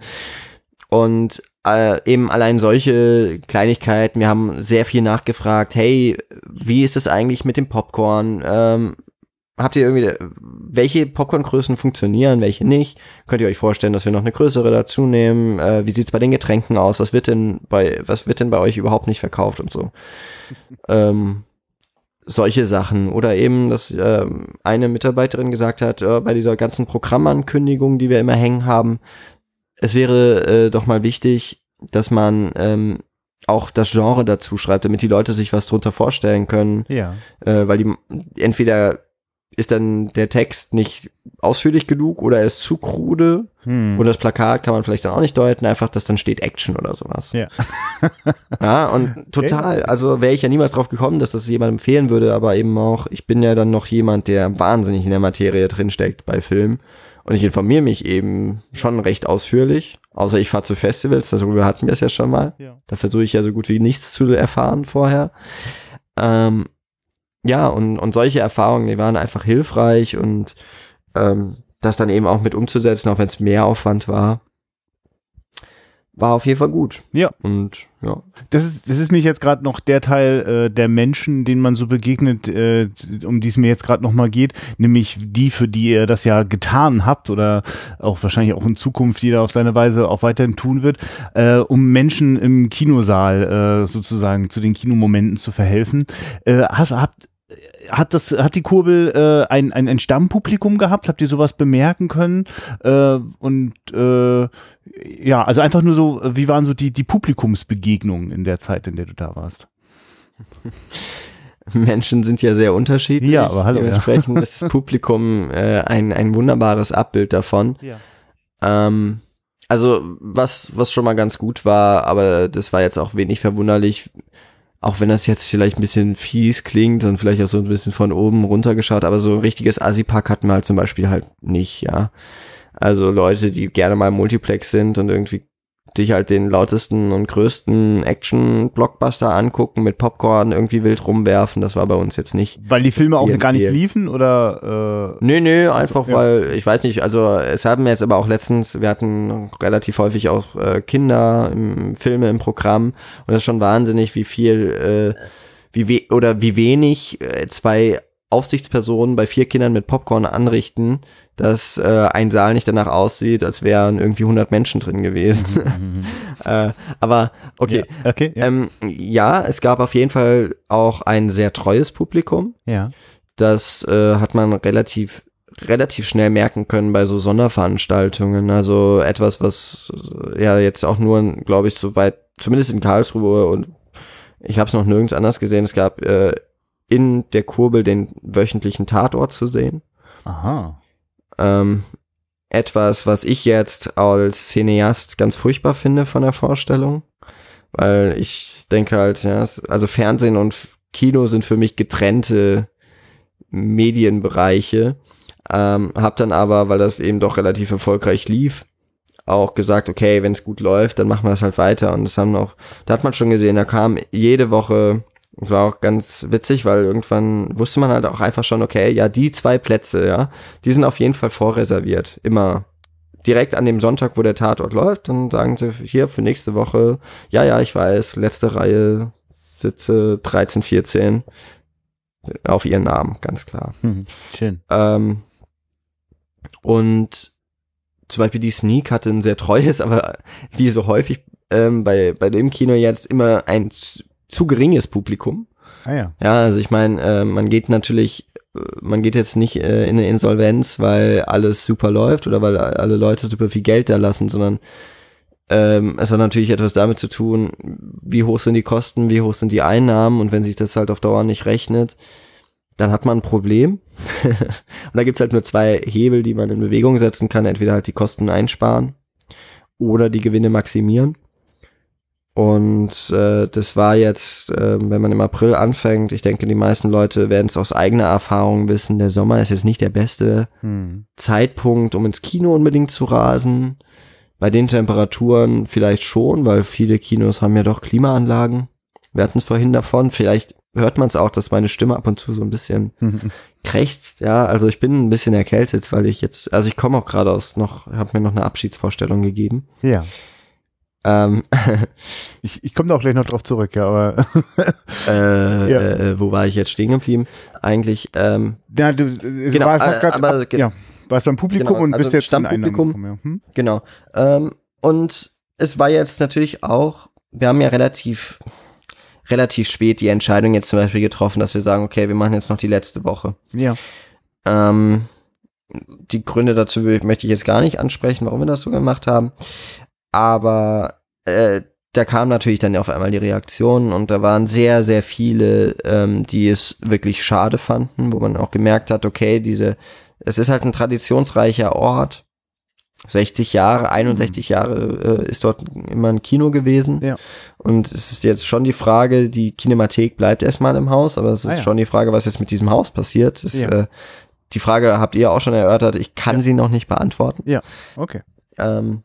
Und äh, eben allein solche Kleinigkeiten, wir haben sehr viel nachgefragt, hey, wie ist es eigentlich mit dem Popcorn? Ähm, habt ihr irgendwie, welche Popcorngrößen funktionieren, welche nicht? Könnt ihr euch vorstellen, dass wir noch eine größere dazu nehmen? Äh, wie sieht's bei den Getränken aus? Was wird denn bei, was wird denn bei euch überhaupt nicht verkauft und so? ähm, solche Sachen. Oder eben, dass äh, eine Mitarbeiterin gesagt hat, äh, bei dieser ganzen Programmankündigung, die wir immer hängen haben, es wäre äh, doch mal wichtig, dass man ähm, auch das Genre dazu schreibt, damit die Leute sich was drunter vorstellen können. Ja. Äh, weil die entweder ist dann der Text nicht ausführlich genug oder er ist zu krude. Hm. Und das Plakat kann man vielleicht dann auch nicht deuten, einfach, dass dann steht Action oder sowas. Ja. ja, und total, also wäre ich ja niemals drauf gekommen, dass das jemand empfehlen würde, aber eben auch, ich bin ja dann noch jemand, der wahnsinnig in der Materie drinsteckt bei Filmen. Und ich informiere mich eben schon recht ausführlich. Außer ich fahre zu Festivals, darüber hatten wir es ja schon mal. Ja. Da versuche ich ja so gut wie nichts zu erfahren vorher. Ähm, ja, und, und solche Erfahrungen, die waren einfach hilfreich und ähm, das dann eben auch mit umzusetzen, auch wenn es mehr Aufwand war, war auf jeden Fall gut. Ja. Und ja. Das ist, das ist mich jetzt gerade noch der Teil äh, der Menschen, denen man so begegnet, äh, um die es mir jetzt gerade nochmal geht, nämlich die, für die ihr das ja getan habt oder auch wahrscheinlich auch in Zukunft jeder auf seine Weise auch weiterhin tun wird, äh, um Menschen im Kinosaal äh, sozusagen zu den Kinomomenten zu verhelfen. Äh, habt, habt hat das, hat die Kurbel äh, ein, ein, ein Stammpublikum gehabt? Habt ihr sowas bemerken können? Äh, und äh, ja, also einfach nur so, wie waren so die, die Publikumsbegegnungen in der Zeit, in der du da warst? Menschen sind ja sehr unterschiedlich. Ja, aber hallo. Dementsprechend ja. ist das Publikum äh, ein, ein wunderbares Abbild davon. Ja. Ähm, also was, was schon mal ganz gut war, aber das war jetzt auch wenig verwunderlich, auch wenn das jetzt vielleicht ein bisschen fies klingt und vielleicht auch so ein bisschen von oben runtergeschaut, aber so ein richtiges Assi-Pack hatten wir halt zum Beispiel halt nicht, ja. Also Leute, die gerne mal Multiplex sind und irgendwie dich halt den lautesten und größten Action-Blockbuster angucken, mit Popcorn irgendwie wild rumwerfen, das war bei uns jetzt nicht. Weil die Filme auch gar nicht liefen oder? Äh, nö, nö, einfach ja. weil, ich weiß nicht, also es haben jetzt aber auch letztens, wir hatten relativ häufig auch äh, Kinder im Filme im Programm und das ist schon wahnsinnig, wie viel, äh, wie we oder wie wenig äh, zwei Aufsichtspersonen bei vier Kindern mit Popcorn anrichten, dass äh, ein Saal nicht danach aussieht, als wären irgendwie 100 Menschen drin gewesen. Mhm, mhm. äh, aber okay. Ja, okay ja. Ähm, ja, es gab auf jeden Fall auch ein sehr treues Publikum. Ja. Das äh, hat man relativ relativ schnell merken können bei so Sonderveranstaltungen. Also etwas, was ja jetzt auch nur, glaube ich, so weit, zumindest in Karlsruhe und ich habe es noch nirgends anders gesehen. Es gab äh, in der Kurbel den wöchentlichen Tatort zu sehen. Aha. Ähm, etwas, was ich jetzt als Cineast ganz furchtbar finde von der Vorstellung, weil ich denke halt, ja, also Fernsehen und Kino sind für mich getrennte Medienbereiche. Ähm, hab dann aber, weil das eben doch relativ erfolgreich lief, auch gesagt, okay, wenn es gut läuft, dann machen wir es halt weiter. Und das haben auch, da hat man schon gesehen, da kam jede Woche, es war auch ganz witzig, weil irgendwann wusste man halt auch einfach schon, okay, ja, die zwei Plätze, ja, die sind auf jeden Fall vorreserviert. Immer direkt an dem Sonntag, wo der Tatort läuft, dann sagen sie hier für nächste Woche, ja, ja, ich weiß, letzte Reihe, Sitze 13, 14, auf ihren Namen, ganz klar. Hm, schön. Ähm, und zum Beispiel die Sneak hatte ein sehr treues, aber wie so häufig ähm, bei, bei dem Kino jetzt immer ein zu, geringes Publikum. Ah ja. Ja, also ich meine, äh, man geht natürlich, äh, man geht jetzt nicht äh, in eine Insolvenz, weil alles super läuft oder weil alle Leute super viel Geld da lassen, sondern ähm, es hat natürlich etwas damit zu tun, wie hoch sind die Kosten, wie hoch sind die Einnahmen und wenn sich das halt auf Dauer nicht rechnet, dann hat man ein Problem. und da gibt's halt nur zwei Hebel, die man in Bewegung setzen kann. Entweder halt die Kosten einsparen oder die Gewinne maximieren. Und äh, das war jetzt, äh, wenn man im April anfängt, ich denke, die meisten Leute werden es aus eigener Erfahrung wissen, der Sommer ist jetzt nicht der beste Hm. Zeitpunkt, um ins Kino unbedingt zu rasen. Bei den Temperaturen vielleicht schon, weil viele Kinos haben ja doch Klimaanlagen. Wir hatten es vorhin davon. Vielleicht hört man es auch, dass meine Stimme ab und zu so ein bisschen krächzt. Ja, also ich bin ein bisschen erkältet, weil ich jetzt, also ich komme auch gerade aus noch, habe mir noch eine Abschiedsvorstellung gegeben. Ja. Ähm, Ich, ich komme da auch gleich noch drauf zurück, ja, aber äh, Ja. äh, wo war ich jetzt stehen geblieben? Eigentlich, ähm, ja, du, du Genau, warst, hast äh, grad aber ab, ja, warst beim Publikum genau, und also bist jetzt in Stammpublikum. Gekommen, ja. Hm? Genau. Ähm, und es war jetzt natürlich auch, wir haben ja relativ, relativ spät die Entscheidung jetzt zum Beispiel getroffen, dass wir sagen, okay, wir machen jetzt noch die letzte Woche. Ja. Ähm, die Gründe dazu möchte ich jetzt gar nicht ansprechen, warum wir das so gemacht haben. Aber äh, da kam natürlich dann auf einmal die Reaktion und da waren sehr, sehr viele, ähm, die es wirklich schade fanden, wo man auch gemerkt hat, okay, diese, es ist halt ein traditionsreicher Ort. 60 Jahre, 61 Jahre äh, ist dort immer ein Kino gewesen. Ja. Und es ist jetzt schon die Frage, die Kinemathek bleibt erstmal im Haus, aber es ist Ah, ja. schon die Frage, was jetzt mit diesem Haus passiert. Das, Ja. äh, die Frage habt ihr auch schon erörtert. Ich kann sie noch nicht beantworten. Ja, okay. Ähm,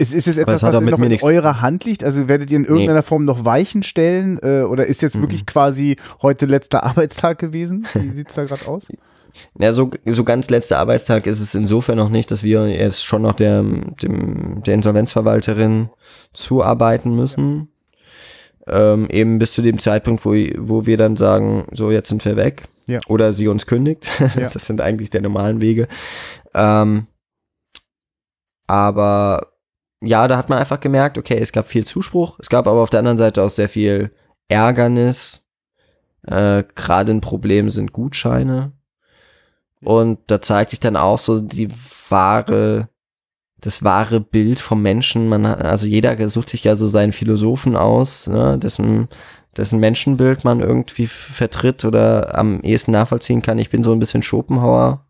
Ist, ist es etwas, es was noch in eurer Hand liegt? Also werdet ihr in irgendeiner Form noch Weichen stellen? Äh, oder ist jetzt Mhm. wirklich quasi heute letzter Arbeitstag gewesen? Wie sieht's da gerade aus? ja, so, so ganz letzter Arbeitstag ist es insofern noch nicht, dass wir jetzt schon noch der, dem, der Insolvenzverwalterin zuarbeiten müssen. Ähm, eben bis zu dem Zeitpunkt, wo, wo wir dann sagen, so jetzt sind wir weg. Ja. Oder sie uns kündigt. Ja. Das sind eigentlich der normalen Wege. Ähm, aber ja, da hat man einfach gemerkt, okay, es gab viel Zuspruch, es gab aber auf der anderen Seite auch sehr viel Ärgernis. Äh, Gerade ein Problem sind Gutscheine. Und da zeigt sich dann auch so die wahre, das wahre Bild vom Menschen. Man hat, also jeder sucht sich ja so seinen Philosophen aus, ne, dessen, dessen Menschenbild man irgendwie vertritt oder am ehesten nachvollziehen kann. Ich bin so ein bisschen Schopenhauer.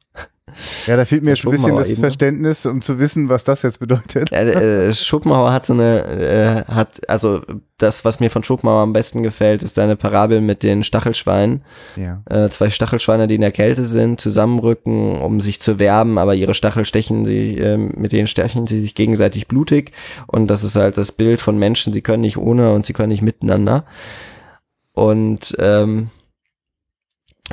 Ja, da fehlt mir jetzt ein bisschen das Schopenhauer-Ebene. Verständnis, um zu wissen, was das jetzt bedeutet. Ja, äh, Schopenhauer hat so eine, äh, hat, also das, was mir von Schopenhauer am besten gefällt, ist seine Parabel mit den Stachelschweinen. Ja. Äh, zwei Stachelschweine, die in der Kälte sind, zusammenrücken, um sich zu wärmen, aber ihre Stachel stechen sie, ähm, mit denen stechen sie sich gegenseitig blutig. Und das ist halt das Bild von Menschen, sie können nicht ohne und sie können nicht miteinander. Und ähm,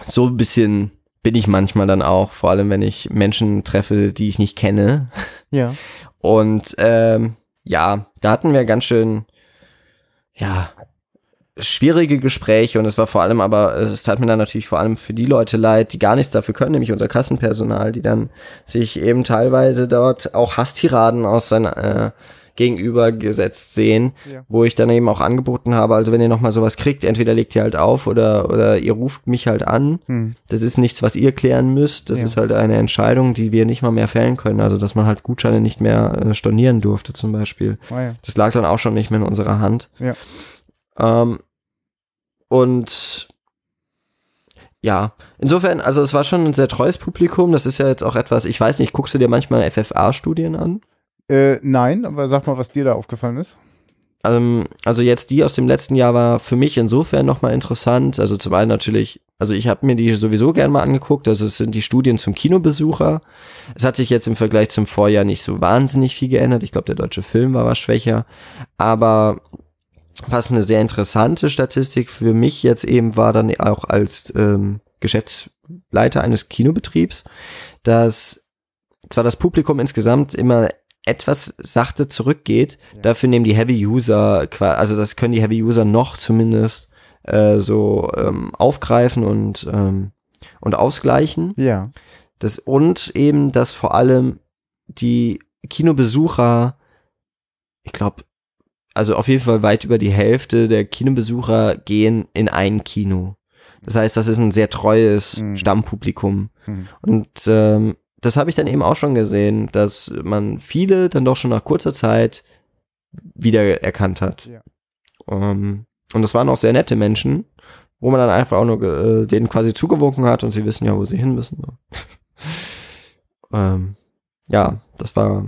so ein bisschen bin ich manchmal dann auch, vor allem wenn ich Menschen treffe, die ich nicht kenne. Ja. Und ähm, ja, da hatten wir ganz schön, ja, schwierige Gespräche und es war vor allem aber, es tat mir dann natürlich vor allem für die Leute leid, die gar nichts dafür können, nämlich unser Kassenpersonal, die dann sich eben teilweise dort auch Hasstiraden aus seiner äh, gegenüber gesetzt sehen, Ja. wo ich dann eben auch angeboten habe, also wenn ihr nochmal sowas kriegt, entweder legt ihr halt auf oder, oder ihr ruft mich halt an. Hm. Das ist nichts, was ihr klären müsst. Das Ja. ist halt eine Entscheidung, die wir nicht mal mehr fällen können. Also, dass man halt Gutscheine nicht mehr äh, stornieren durfte, zum Beispiel. Ah, ja. Das lag dann auch schon nicht mehr in unserer Hand. Ja. Ähm, und ja, insofern, also es war schon ein sehr treues Publikum. Das ist ja jetzt auch etwas, ich weiß nicht, guckst du dir manchmal FFA-Studien an? Äh, nein, aber sag mal, was dir da aufgefallen ist. ähm, also jetzt die aus dem letzten Jahr war für mich insofern nochmal interessant. Also zum einen natürlich, also ich habe mir die sowieso gern mal angeguckt. Also es sind die Studien zum Kinobesucher. Es hat sich jetzt im Vergleich zum Vorjahr nicht so wahnsinnig viel geändert. Ich glaube, der deutsche Film war was schwächer. Aber was eine sehr interessante Statistik für mich jetzt eben war, dann auch als ähm, Geschäftsleiter eines Kinobetriebs, dass zwar das Publikum insgesamt immer etwas sachte zurückgeht, ja. dafür nehmen die Heavy User, also das können die Heavy User noch zumindest äh, so ähm, aufgreifen und ähm, und ausgleichen. Ja. Das und eben, dass vor allem die Kinobesucher, ich glaube, also auf jeden Fall weit über die Hälfte der Kinobesucher gehen in ein Kino. Das heißt, das ist ein sehr treues mhm. Stammpublikum. Mhm. Und ähm, das habe ich dann eben auch schon gesehen, dass man viele dann doch schon nach kurzer Zeit wiedererkannt hat. Ja. Um, ähm, und das waren auch sehr nette Menschen, wo man dann einfach auch nur äh, denen quasi zugewunken hat und sie wissen ja, wo sie hin müssen. ähm, ja, das war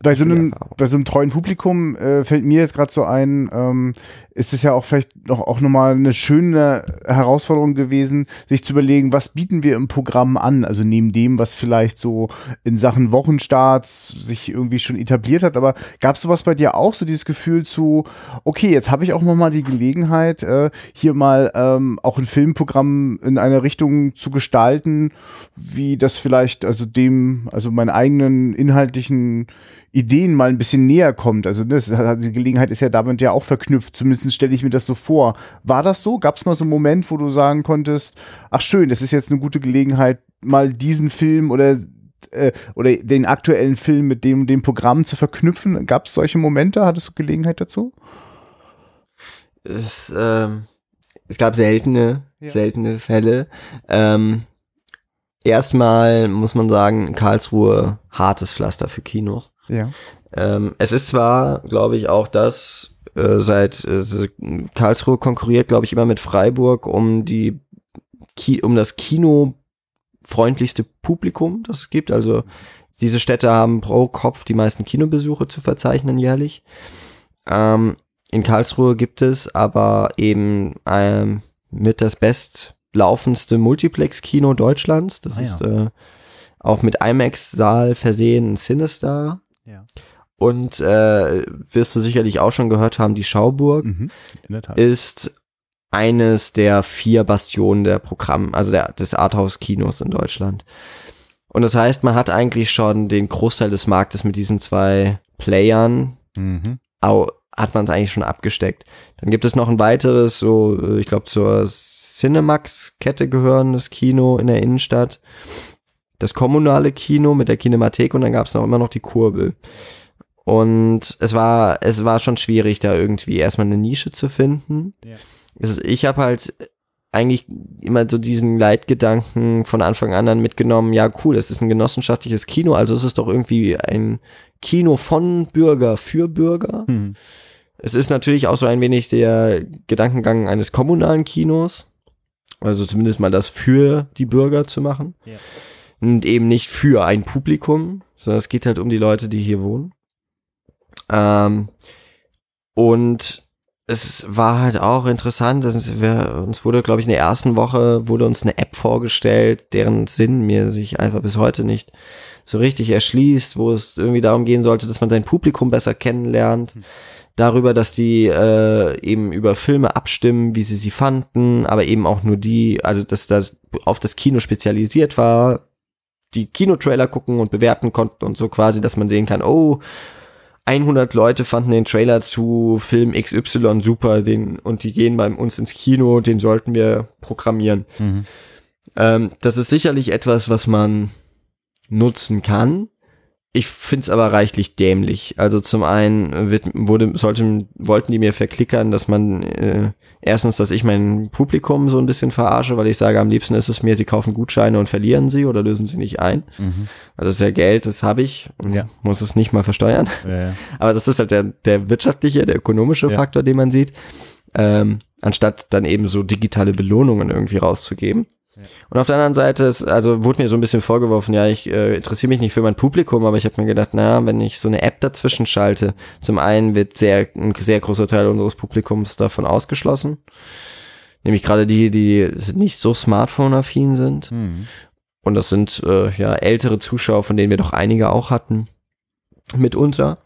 bei so einem, bei so einem treuen Publikum äh, fällt mir jetzt gerade so ein, ähm, ist es ja auch vielleicht noch auch nochmal eine schöne Herausforderung gewesen, sich zu überlegen, was bieten wir im Programm an? Also neben dem, was vielleicht so in Sachen Wochenstarts sich irgendwie schon etabliert hat, aber gab es sowas bei dir auch, so dieses Gefühl zu, okay, jetzt habe ich auch nochmal die Gelegenheit, äh, hier mal ähm, auch ein Filmprogramm in eine Richtung zu gestalten, wie das vielleicht, also dem, also meinen eigenen inhaltlichen Ideen mal ein bisschen näher kommt. Also ne, das, die Gelegenheit ist ja damit ja auch verknüpft. Zumindest stelle ich mir das so vor. War das so? Gab es mal so einen Moment, wo du sagen konntest, ach schön, das ist jetzt eine gute Gelegenheit, mal diesen Film oder äh, oder den aktuellen Film mit dem dem Programm zu verknüpfen? Gab es solche Momente? Hattest du Gelegenheit dazu? Es, ähm, es gab seltene, ja. seltene Fälle. Ähm, erstmal muss man sagen, Karlsruhe hartes Pflaster für Kinos. Ja. Ähm, es ist zwar, glaube ich, auch das, äh, seit äh, Karlsruhe konkurriert, glaube ich, immer mit Freiburg um die Ki um das kinofreundlichste Publikum, das es gibt. Also diese Städte haben pro Kopf die meisten Kinobesuche zu verzeichnen jährlich. Ähm, in Karlsruhe gibt es aber eben ähm, mit das bestlaufendste Multiplex-Kino Deutschlands. Das ah, ist ja. äh, auch mit IMAX-Saal versehen, Sinister. Ja. Und äh, wirst du sicherlich auch schon gehört haben, die Schauburg mhm, ist eines der vier Bastionen der Programm, also der, des Arthouse-Kinos in Deutschland. Und das heißt, man hat eigentlich schon den Großteil des Marktes mit diesen zwei Playern, mhm. au, hat man es eigentlich schon abgesteckt. Dann gibt es noch ein weiteres, so, äh, ich glaube, zur Cinemax-Kette gehörendes Kino in der Innenstadt das kommunale Kino mit der Kinemathek und dann gab es noch immer noch die Kurbel. Und es war, es war schon schwierig, da irgendwie erstmal eine Nische zu finden. Ja. Also ich habe halt eigentlich immer so diesen Leitgedanken von Anfang an dann mitgenommen, ja cool, es ist ein genossenschaftliches Kino, also es ist doch irgendwie ein Kino von Bürger für Bürger. Hm. Es ist natürlich auch so ein wenig der Gedankengang eines kommunalen Kinos, also zumindest mal das für die Bürger zu machen. Ja und eben nicht für ein Publikum, sondern es geht halt um die Leute, die hier wohnen. Ähm, und es war halt auch interessant, dass wir, uns wurde, glaube ich, in der ersten Woche wurde uns eine App vorgestellt, deren Sinn mir sich einfach bis heute nicht so richtig erschließt, wo es irgendwie darum gehen sollte, dass man sein Publikum besser kennenlernt. Mhm. Darüber, dass die äh, eben über Filme abstimmen, wie sie sie fanden, aber eben auch nur die, also dass das auf das Kino spezialisiert war, die Kinotrailer gucken und bewerten konnten und so quasi, dass man sehen kann, oh, 100 Leute fanden den Trailer zu Film XY super, den, und die gehen bei uns ins Kino, den sollten wir programmieren. Mhm. Ähm, das ist sicherlich etwas, was man nutzen kann. Ich find's aber reichlich dämlich. Also zum einen wird, wurde, sollte, wollten die mir verklickern, dass man äh, erstens, dass ich mein Publikum so ein bisschen verarsche, weil ich sage, am liebsten ist es mir, sie kaufen Gutscheine und verlieren sie oder lösen sie nicht ein. Mhm. Also das ist ja Geld, das habe ich und ja. muss es nicht mal versteuern. Ja, ja. Aber das ist halt der, der wirtschaftliche, der ökonomische Faktor, den man sieht. Ähm, anstatt dann eben so digitale Belohnungen irgendwie rauszugeben. Und auf der anderen Seite ist, also wurde mir so ein bisschen vorgeworfen, ja, ich äh, interessiere mich nicht für mein Publikum, aber ich habe mir gedacht, na, wenn ich so eine App dazwischen schalte, zum einen wird sehr ein sehr großer Teil unseres Publikums davon ausgeschlossen, nämlich gerade die, die nicht so Smartphone-affin sind. Mhm. Und das sind äh, ja ältere Zuschauer, von denen wir doch einige auch hatten, mitunter.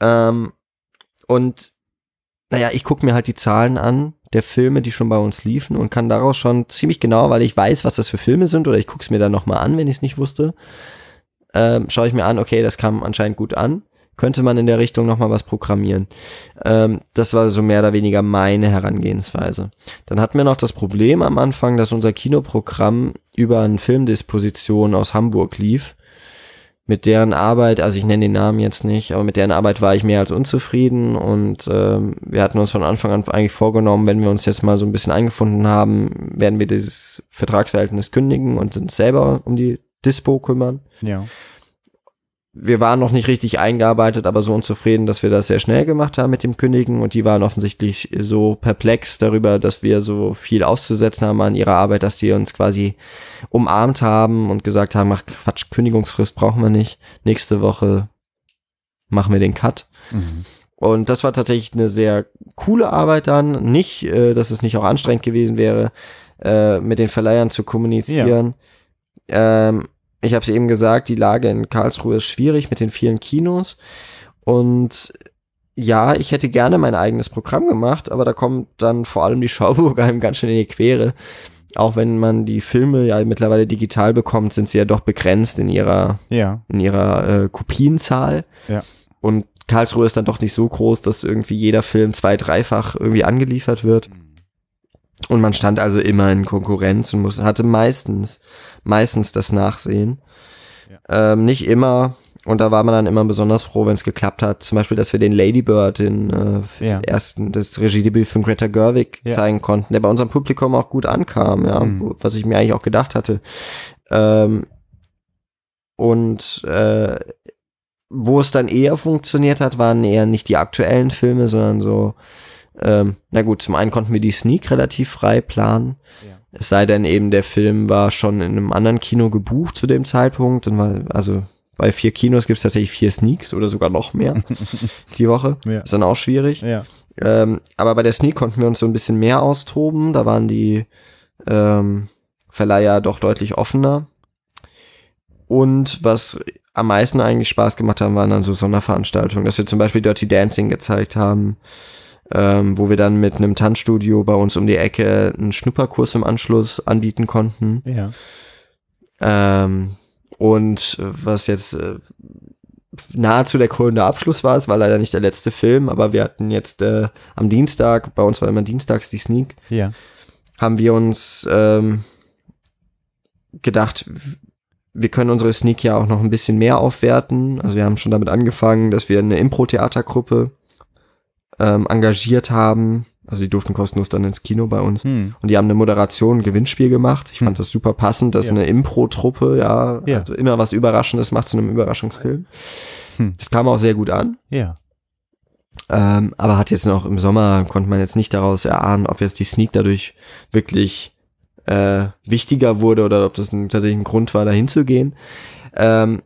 Ähm, und naja, ich gucke mir halt die Zahlen an der Filme, die schon bei uns liefen und kann daraus schon ziemlich genau, weil ich weiß, was das für Filme sind oder ich gucke es mir dann nochmal an, wenn ich es nicht wusste, ähm, schaue ich mir an, okay, das kam anscheinend gut an. Könnte man in der Richtung nochmal was programmieren. Ähm, das war so mehr oder weniger meine Herangehensweise. Dann hatten wir noch das Problem am Anfang, dass unser Kinoprogramm über eine Filmdisposition aus Hamburg lief mit deren Arbeit, also ich nenne den Namen jetzt nicht, aber mit deren Arbeit war ich mehr als unzufrieden und ähm, wir hatten uns von Anfang an eigentlich vorgenommen, wenn wir uns jetzt mal so ein bisschen eingefunden haben, werden wir dieses Vertragsverhältnis kündigen und uns selber um die Dispo kümmern. Ja. Wir waren noch nicht richtig eingearbeitet, aber so unzufrieden, dass wir das sehr schnell gemacht haben mit dem Kündigen und die waren offensichtlich so perplex darüber, dass wir so viel auszusetzen haben an ihrer Arbeit, dass sie uns quasi umarmt haben und gesagt haben, ach Quatsch, Kündigungsfrist brauchen wir nicht. Nächste Woche machen wir den Cut. Mhm. Und das war tatsächlich eine sehr coole Arbeit dann. Nicht, äh, dass es nicht auch anstrengend gewesen wäre, äh, mit den Verleihern zu kommunizieren. Ähm, ich habe es eben gesagt, die Lage in Karlsruhe ist schwierig mit den vielen Kinos. Und ja, ich hätte gerne mein eigenes Programm gemacht, aber da kommt dann vor allem die Schauburger einem ganz schön in die Quere. Auch wenn man die Filme ja mittlerweile digital bekommt, sind sie ja doch begrenzt in ihrer, Ja. in ihrer äh, Kopienzahl. Ja. Und Karlsruhe ist dann doch nicht so groß, dass irgendwie jeder Film zwei-, dreifach irgendwie angeliefert wird. Und man stand also immer in Konkurrenz und muss, hatte meistens, meistens das Nachsehen. Ähm, nicht immer. Und da war man dann immer besonders froh, wenn es geklappt hat. Zum Beispiel, dass wir den Ladybird, den äh, Ja. ersten, das Regiedebüt von Greta Gerwig Ja. zeigen konnten, der bei unserem Publikum auch gut ankam, ja, Mhm. was ich mir eigentlich auch gedacht hatte. Ähm, und äh, wo es dann eher funktioniert hat, waren eher nicht die aktuellen Filme, sondern so, ähm, na gut, zum einen konnten wir die Sneak relativ frei planen. Ja. Es sei denn eben, der Film war schon in einem anderen Kino gebucht zu dem Zeitpunkt. Und war, also bei vier Kinos gibt es tatsächlich vier Sneaks oder sogar noch mehr die Woche. Ja. Ist dann auch schwierig. Ja. Ähm, aber bei der Sneak konnten wir uns so ein bisschen mehr austoben. Da waren die ähm, Verleiher doch deutlich offener. Und was am meisten eigentlich Spaß gemacht haben, waren dann so Sonderveranstaltungen, dass wir zum Beispiel Dirty Dancing gezeigt haben, ähm, wo wir dann mit einem Tanzstudio bei uns um die Ecke einen Schnupperkurs im Anschluss anbieten konnten. Ja. Ähm, und was jetzt äh, nahezu der krönende Abschluss war, es war leider nicht der letzte Film, aber wir hatten jetzt äh, am Dienstag, bei uns war immer dienstags die Sneak, Ja. haben wir uns ähm, gedacht, wir können unsere Sneak ja auch noch ein bisschen mehr aufwerten. Also wir haben schon damit angefangen, dass wir eine Impro-Theatergruppe ähm, engagiert haben. Also die durften kostenlos dann ins Kino bei uns. Hm. Und die haben eine Moderation, ein Gewinnspiel gemacht. Ich fand Hm. das super passend, dass Ja. eine Impro-Truppe, ja, Ja. also immer was Überraschendes macht zu einem Überraschungsfilm. Hm. Das kam auch sehr gut an. Ja. Ähm, aber hat jetzt noch im Sommer, konnte man jetzt nicht daraus erahnen, ob jetzt die Sneak dadurch wirklich äh, wichtiger wurde oder ob das ein, tatsächlich ein Grund war, da hinzugehen. Ähm,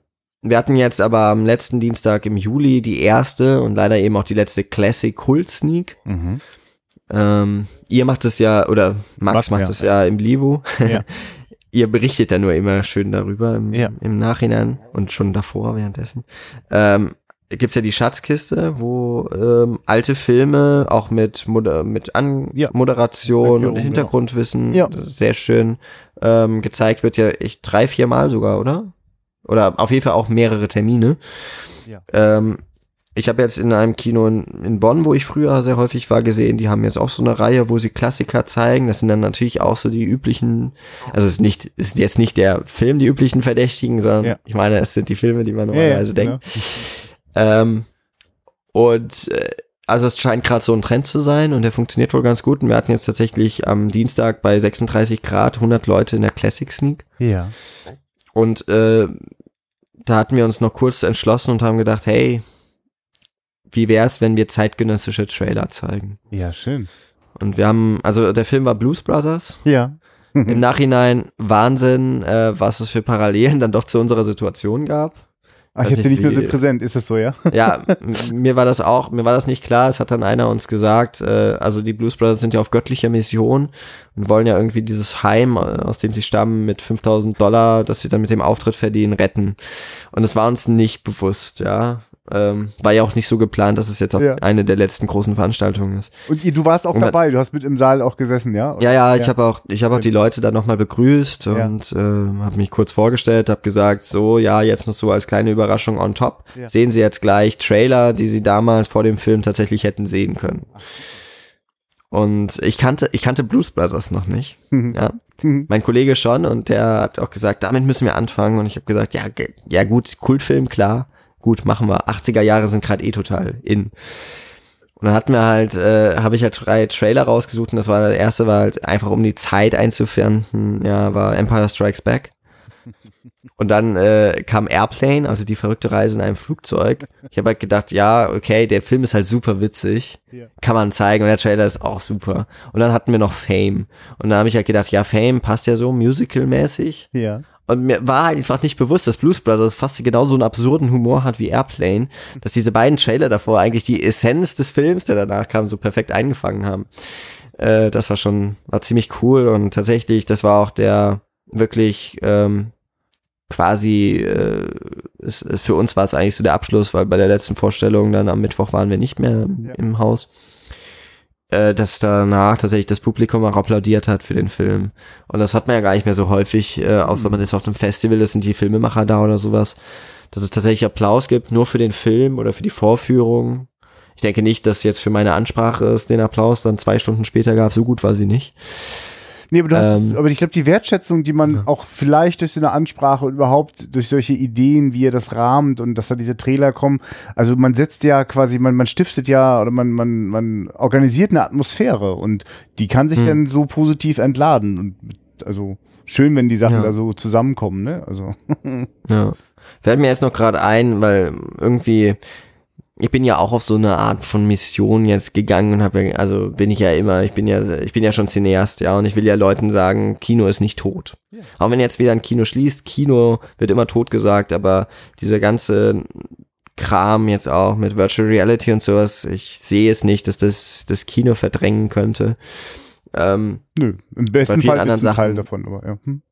wir hatten jetzt aber am letzten Dienstag im Juli die erste und leider eben auch die letzte Classic Kult Sneak. Mhm. Ähm, ihr macht es ja, oder Max Max, macht es ja im Livo. Ja. ihr berichtet ja nur immer schön darüber im, Ja. im Nachhinein und schon davor währenddessen. Ähm, gibt's ja die Schatzkiste, wo ähm, alte Filme auch mit Moder mit An Ja. Moderation und Hintergrundwissen Ja. sehr schön ähm, gezeigt wird ja ich drei vier Mal sogar oder oder auf jeden Fall auch mehrere Termine. Ja. Ähm, ich habe jetzt in einem Kino in, in Bonn, wo ich früher sehr häufig war, gesehen, die haben jetzt auch so eine Reihe, wo sie Klassiker zeigen. Das sind dann natürlich auch so die üblichen, also es ist nicht, es ist jetzt nicht der Film, die üblichen Verdächtigen, sondern Ja. ich meine, es sind die Filme, die man Ja, ja, normalerweise denkt. genau. Ähm, und äh, also es scheint gerade so ein Trend zu sein und der funktioniert wohl ganz gut. Und wir hatten jetzt tatsächlich am Dienstag bei 36 Grad 100 Leute in der Classic Sneak. Ja. Und äh, da hatten wir uns noch kurz entschlossen und haben gedacht, hey, wie wär's, wenn wir zeitgenössische Trailer zeigen? Ja, schön. Und wir haben, also der Film war Blues Brothers Ja. Im Nachhinein Wahnsinn, äh, was es für Parallelen dann doch zu unserer Situation gab. Ach, ich hatte nicht mehr so präsent, ist das so, ja? Ja, mir war das auch, mir war das nicht klar. Es hat dann einer uns gesagt, äh, also die Blues Brothers sind ja auf göttlicher Mission und wollen ja irgendwie dieses Heim, äh, aus dem sie stammen, mit 5000 Dollar, das sie dann mit dem Auftritt verdienen, retten. Und es war uns nicht bewusst, ja. Ähm, war ja auch nicht so geplant, dass es jetzt auch Ja. eine der letzten großen Veranstaltungen ist. Und du warst auch Und dabei, du hast mit im Saal auch gesessen, ja? Ja, ja, ich habe auch, ich habe auch die Leute dann nochmal begrüßt Ja. und äh, habe mich kurz vorgestellt, habe gesagt, so, ja, jetzt noch so als kleine Überraschung on top. Ja. Sehen Sie jetzt gleich Trailer, die Sie damals vor dem Film tatsächlich hätten sehen können. Und ich kannte, ich kannte Blues Brothers noch nicht. Ja. Mhm. Mein Kollege schon und der hat auch gesagt, damit müssen wir anfangen. Und ich habe gesagt, ja, ja gut, Kultfilm, klar, gut, machen wir. 80er Jahre sind gerade eh total in. Und dann hatten wir halt, äh, habe ich halt drei Trailer rausgesucht und das war der erste war halt einfach um die Zeit einzufinden, ja, war Empire Strikes Back. Und dann äh, kam Airplane, also die verrückte Reise in einem Flugzeug. Ich habe halt gedacht, ja, okay, der Film ist halt super witzig, kann man zeigen und der Trailer ist auch super. Und dann hatten wir noch Fame. Und da habe ich halt gedacht, ja, Fame passt ja so musical-mäßig. Ja. Und mir war einfach nicht bewusst, dass Blues Brothers fast genauso einen absurden Humor hat wie Airplane, dass diese beiden Trailer davor eigentlich die Essenz des Films, der danach kam, so perfekt eingefangen haben. Äh, das war schon, war ziemlich cool und tatsächlich, das war auch der wirklich ähm, quasi, äh, es, für uns war es eigentlich so der Abschluss, weil bei der letzten Vorstellung dann am Mittwoch waren wir nicht mehr Ja. im Haus. Äh, dass danach tatsächlich das Publikum auch applaudiert hat für den Film. Und das hat man ja gar nicht mehr so häufig, äh, außer man ist auf einem Festival, das sind die Filmemacher da oder sowas, dass es tatsächlich Applaus gibt, nur für den Film oder für die Vorführung. Ich denke nicht, dass jetzt für meine Ansprache es den Applaus dann zwei Stunden später gab, so gut war sie nicht. Nee, aber, du hast, Ähm, aber ich glaube, die Wertschätzung, die man auch vielleicht durch so eine Ansprache und überhaupt durch solche Ideen, wie er das rahmt und dass da diese Trailer kommen, also man setzt ja quasi, man, man stiftet ja oder man, man, man organisiert eine Atmosphäre und die kann sich Hm. dann so positiv entladen. Und also schön, wenn die Sachen Ja. da so zusammenkommen, ne? Also. Ja. Fällt mir jetzt noch gerade ein, weil irgendwie, ich bin ja auch auf so eine Art von Mission jetzt gegangen und habe, ja- also bin ich ja immer, ich bin ja, ich bin ja schon Cineast, ja, und ich will ja Leuten sagen, Kino ist nicht tot. Auch wenn jetzt wieder ein Kino schließt, Kino wird immer tot gesagt, aber dieser ganze Kram jetzt auch mit Virtual Reality und sowas, ich sehe es nicht, dass das das Kino verdrängen könnte. Ähm, Nö, im besten Fall ist ein Teil davon, aber ja. Hm.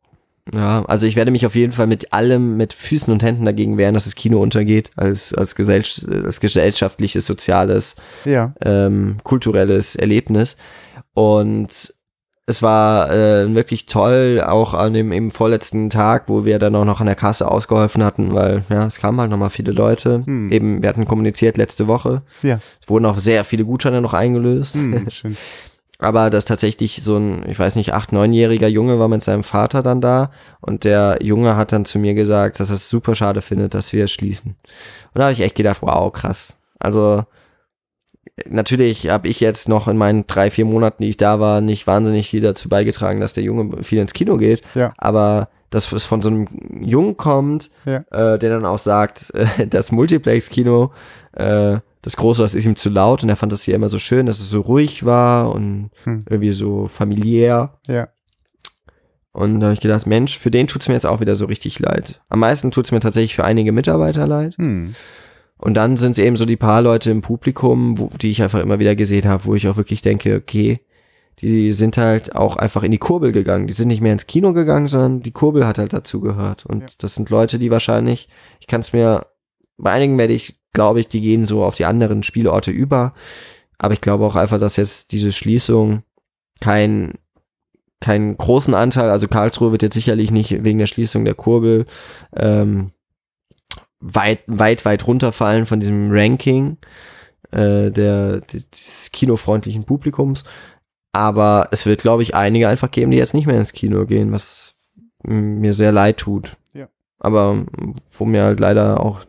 Ja, also ich werde mich auf jeden Fall mit allem, mit Füßen und Händen dagegen wehren, dass das Kino untergeht, als, als, gesell als gesellschaftliches, soziales, Ja. ähm, kulturelles Erlebnis. Und es war äh, wirklich toll, auch an dem im vorletzten Tag, wo wir dann auch noch an der Kasse ausgeholfen hatten, weil ja, es kamen halt nochmal viele Leute. Hm. Eben, wir hatten kommuniziert letzte Woche. Ja. Es wurden auch sehr viele Gutscheine noch eingelöst. Hm, schön. Aber dass tatsächlich so ein, ich weiß nicht, acht, neunjähriger Junge war mit seinem Vater dann da und der Junge hat dann zu mir gesagt, dass er es super schade findet, dass wir es schließen. Und da habe ich echt gedacht, wow, krass. Also natürlich habe ich jetzt noch in meinen drei, vier Monaten, die ich da war, nicht wahnsinnig viel dazu beigetragen, dass der Junge viel ins Kino geht. Ja. Aber dass es von so einem Jungen kommt, Ja. äh, der dann auch sagt, äh, das Multiplex-Kino, äh, das Große, das ist ihm zu laut und er fand das hier immer so schön, dass es so ruhig war und Hm. irgendwie so familiär. Ja. Und da habe ich gedacht, Mensch, für den tut's mir jetzt auch wieder so richtig leid. Am meisten tut's mir tatsächlich für einige Mitarbeiter leid. Hm. Und dann sind es eben so die paar Leute im Publikum, wo, die ich einfach immer wieder gesehen habe, wo ich auch wirklich denke, okay, die sind halt auch einfach in die Kurbel gegangen. Die sind nicht mehr ins Kino gegangen, sondern die Kurbel hat halt dazu gehört. Und Ja. das sind Leute, die wahrscheinlich, ich kann es mir, bei einigen werde ich, glaube ich, die gehen so auf die anderen Spielorte über. Aber ich glaube auch einfach, dass jetzt diese Schließung kein keinen großen Anteil, also Karlsruhe wird jetzt sicherlich nicht wegen der Schließung der Kurbel ähm, weit, weit, weit runterfallen von diesem Ranking äh, der, des kinofreundlichen Publikums. Aber es wird, glaube ich, einige einfach geben, die jetzt nicht mehr ins Kino gehen, was mir sehr leid tut. Ja. Aber wo mir halt leider auch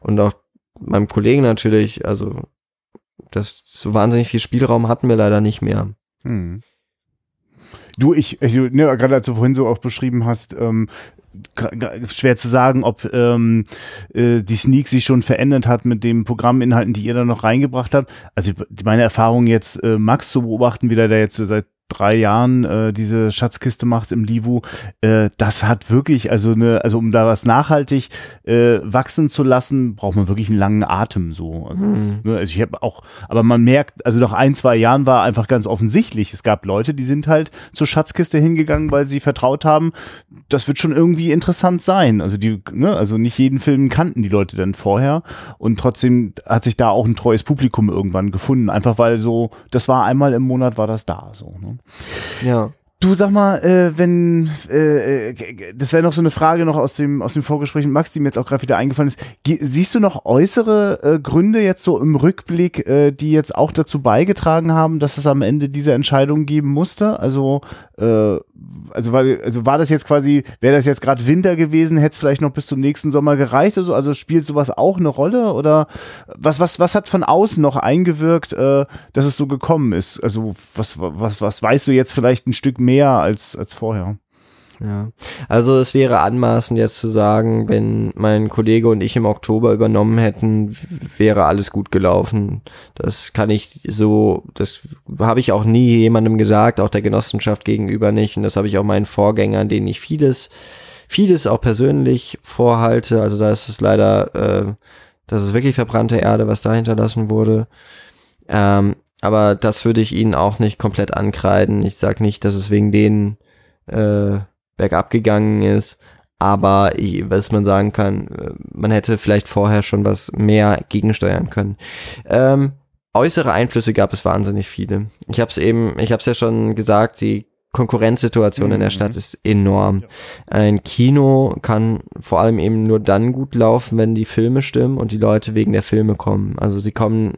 und auch meinem Kollegen natürlich, also das so wahnsinnig viel Spielraum hatten wir leider nicht mehr. Hm. Du, ich, also, ne, gerade als du vorhin so auch beschrieben hast, ähm, schwer zu sagen, ob ähm, äh, die Sneak sich schon verändert hat mit den Programminhalten, die ihr da noch reingebracht habt. Also meine Erfahrung jetzt, äh, Max zu beobachten, wie der da jetzt so seit drei Jahren äh, diese Schatzkiste macht im Livu, äh, das hat wirklich, also eine, also um da was nachhaltig äh, wachsen zu lassen, braucht man wirklich einen langen Atem so. Also, mhm. ne, also ich habe auch, aber man merkt, also nach ein, zwei Jahren war einfach ganz offensichtlich, es gab Leute, die sind halt zur Schatzkiste hingegangen, weil sie vertraut haben, das wird schon irgendwie interessant sein. Also die, ne, also nicht jeden Film kannten die Leute dann vorher und trotzdem hat sich da auch ein treues Publikum irgendwann gefunden, einfach weil so, das war einmal im Monat war das da so. Ne? Ja. Du sag mal, äh, wenn äh, äh das wäre noch so eine Frage noch aus dem aus dem Vorgespräch mit Max, die mir jetzt auch gerade wieder eingefallen ist. Ge siehst du noch äußere äh, Gründe jetzt so im Rückblick, äh, die jetzt auch dazu beigetragen haben, dass es am Ende diese Entscheidung geben musste? Also äh, also war also war das jetzt quasi, wäre das jetzt gerade Winter gewesen, hätte es vielleicht noch bis zum nächsten Sommer gereicht oder so? Also spielt sowas auch eine Rolle oder was was was hat von außen noch eingewirkt, äh, dass es so gekommen ist? Also was was was weißt du jetzt vielleicht ein Stück mehr mehr als, als vorher. Ja, also es wäre anmaßend jetzt zu sagen, wenn mein Kollege und ich im Oktober übernommen hätten, wäre alles gut gelaufen. Das kann ich so, das habe ich auch nie jemandem gesagt, auch der Genossenschaft gegenüber nicht. Und das habe ich auch meinen Vorgängern, denen ich vieles, vieles auch persönlich vorhalte. Also da ist es leider, äh, das ist wirklich verbrannte Erde, was da hinterlassen wurde. Ähm, aber das würde ich ihnen auch nicht komplett ankreiden. Ich sag nicht, dass es wegen denen äh, bergab gegangen ist. Aber ich, was man sagen kann, äh, man hätte vielleicht vorher schon was mehr gegensteuern können. Ähm, äußere Einflüsse gab es wahnsinnig viele. Ich habe es eben, ich habe es ja schon gesagt, die Konkurrenzsituation mhm. in der mhm. Stadt ist enorm. Ja. Ein Kino kann vor allem eben nur dann gut laufen, wenn die Filme stimmen und die Leute wegen der Filme kommen. Also sie kommen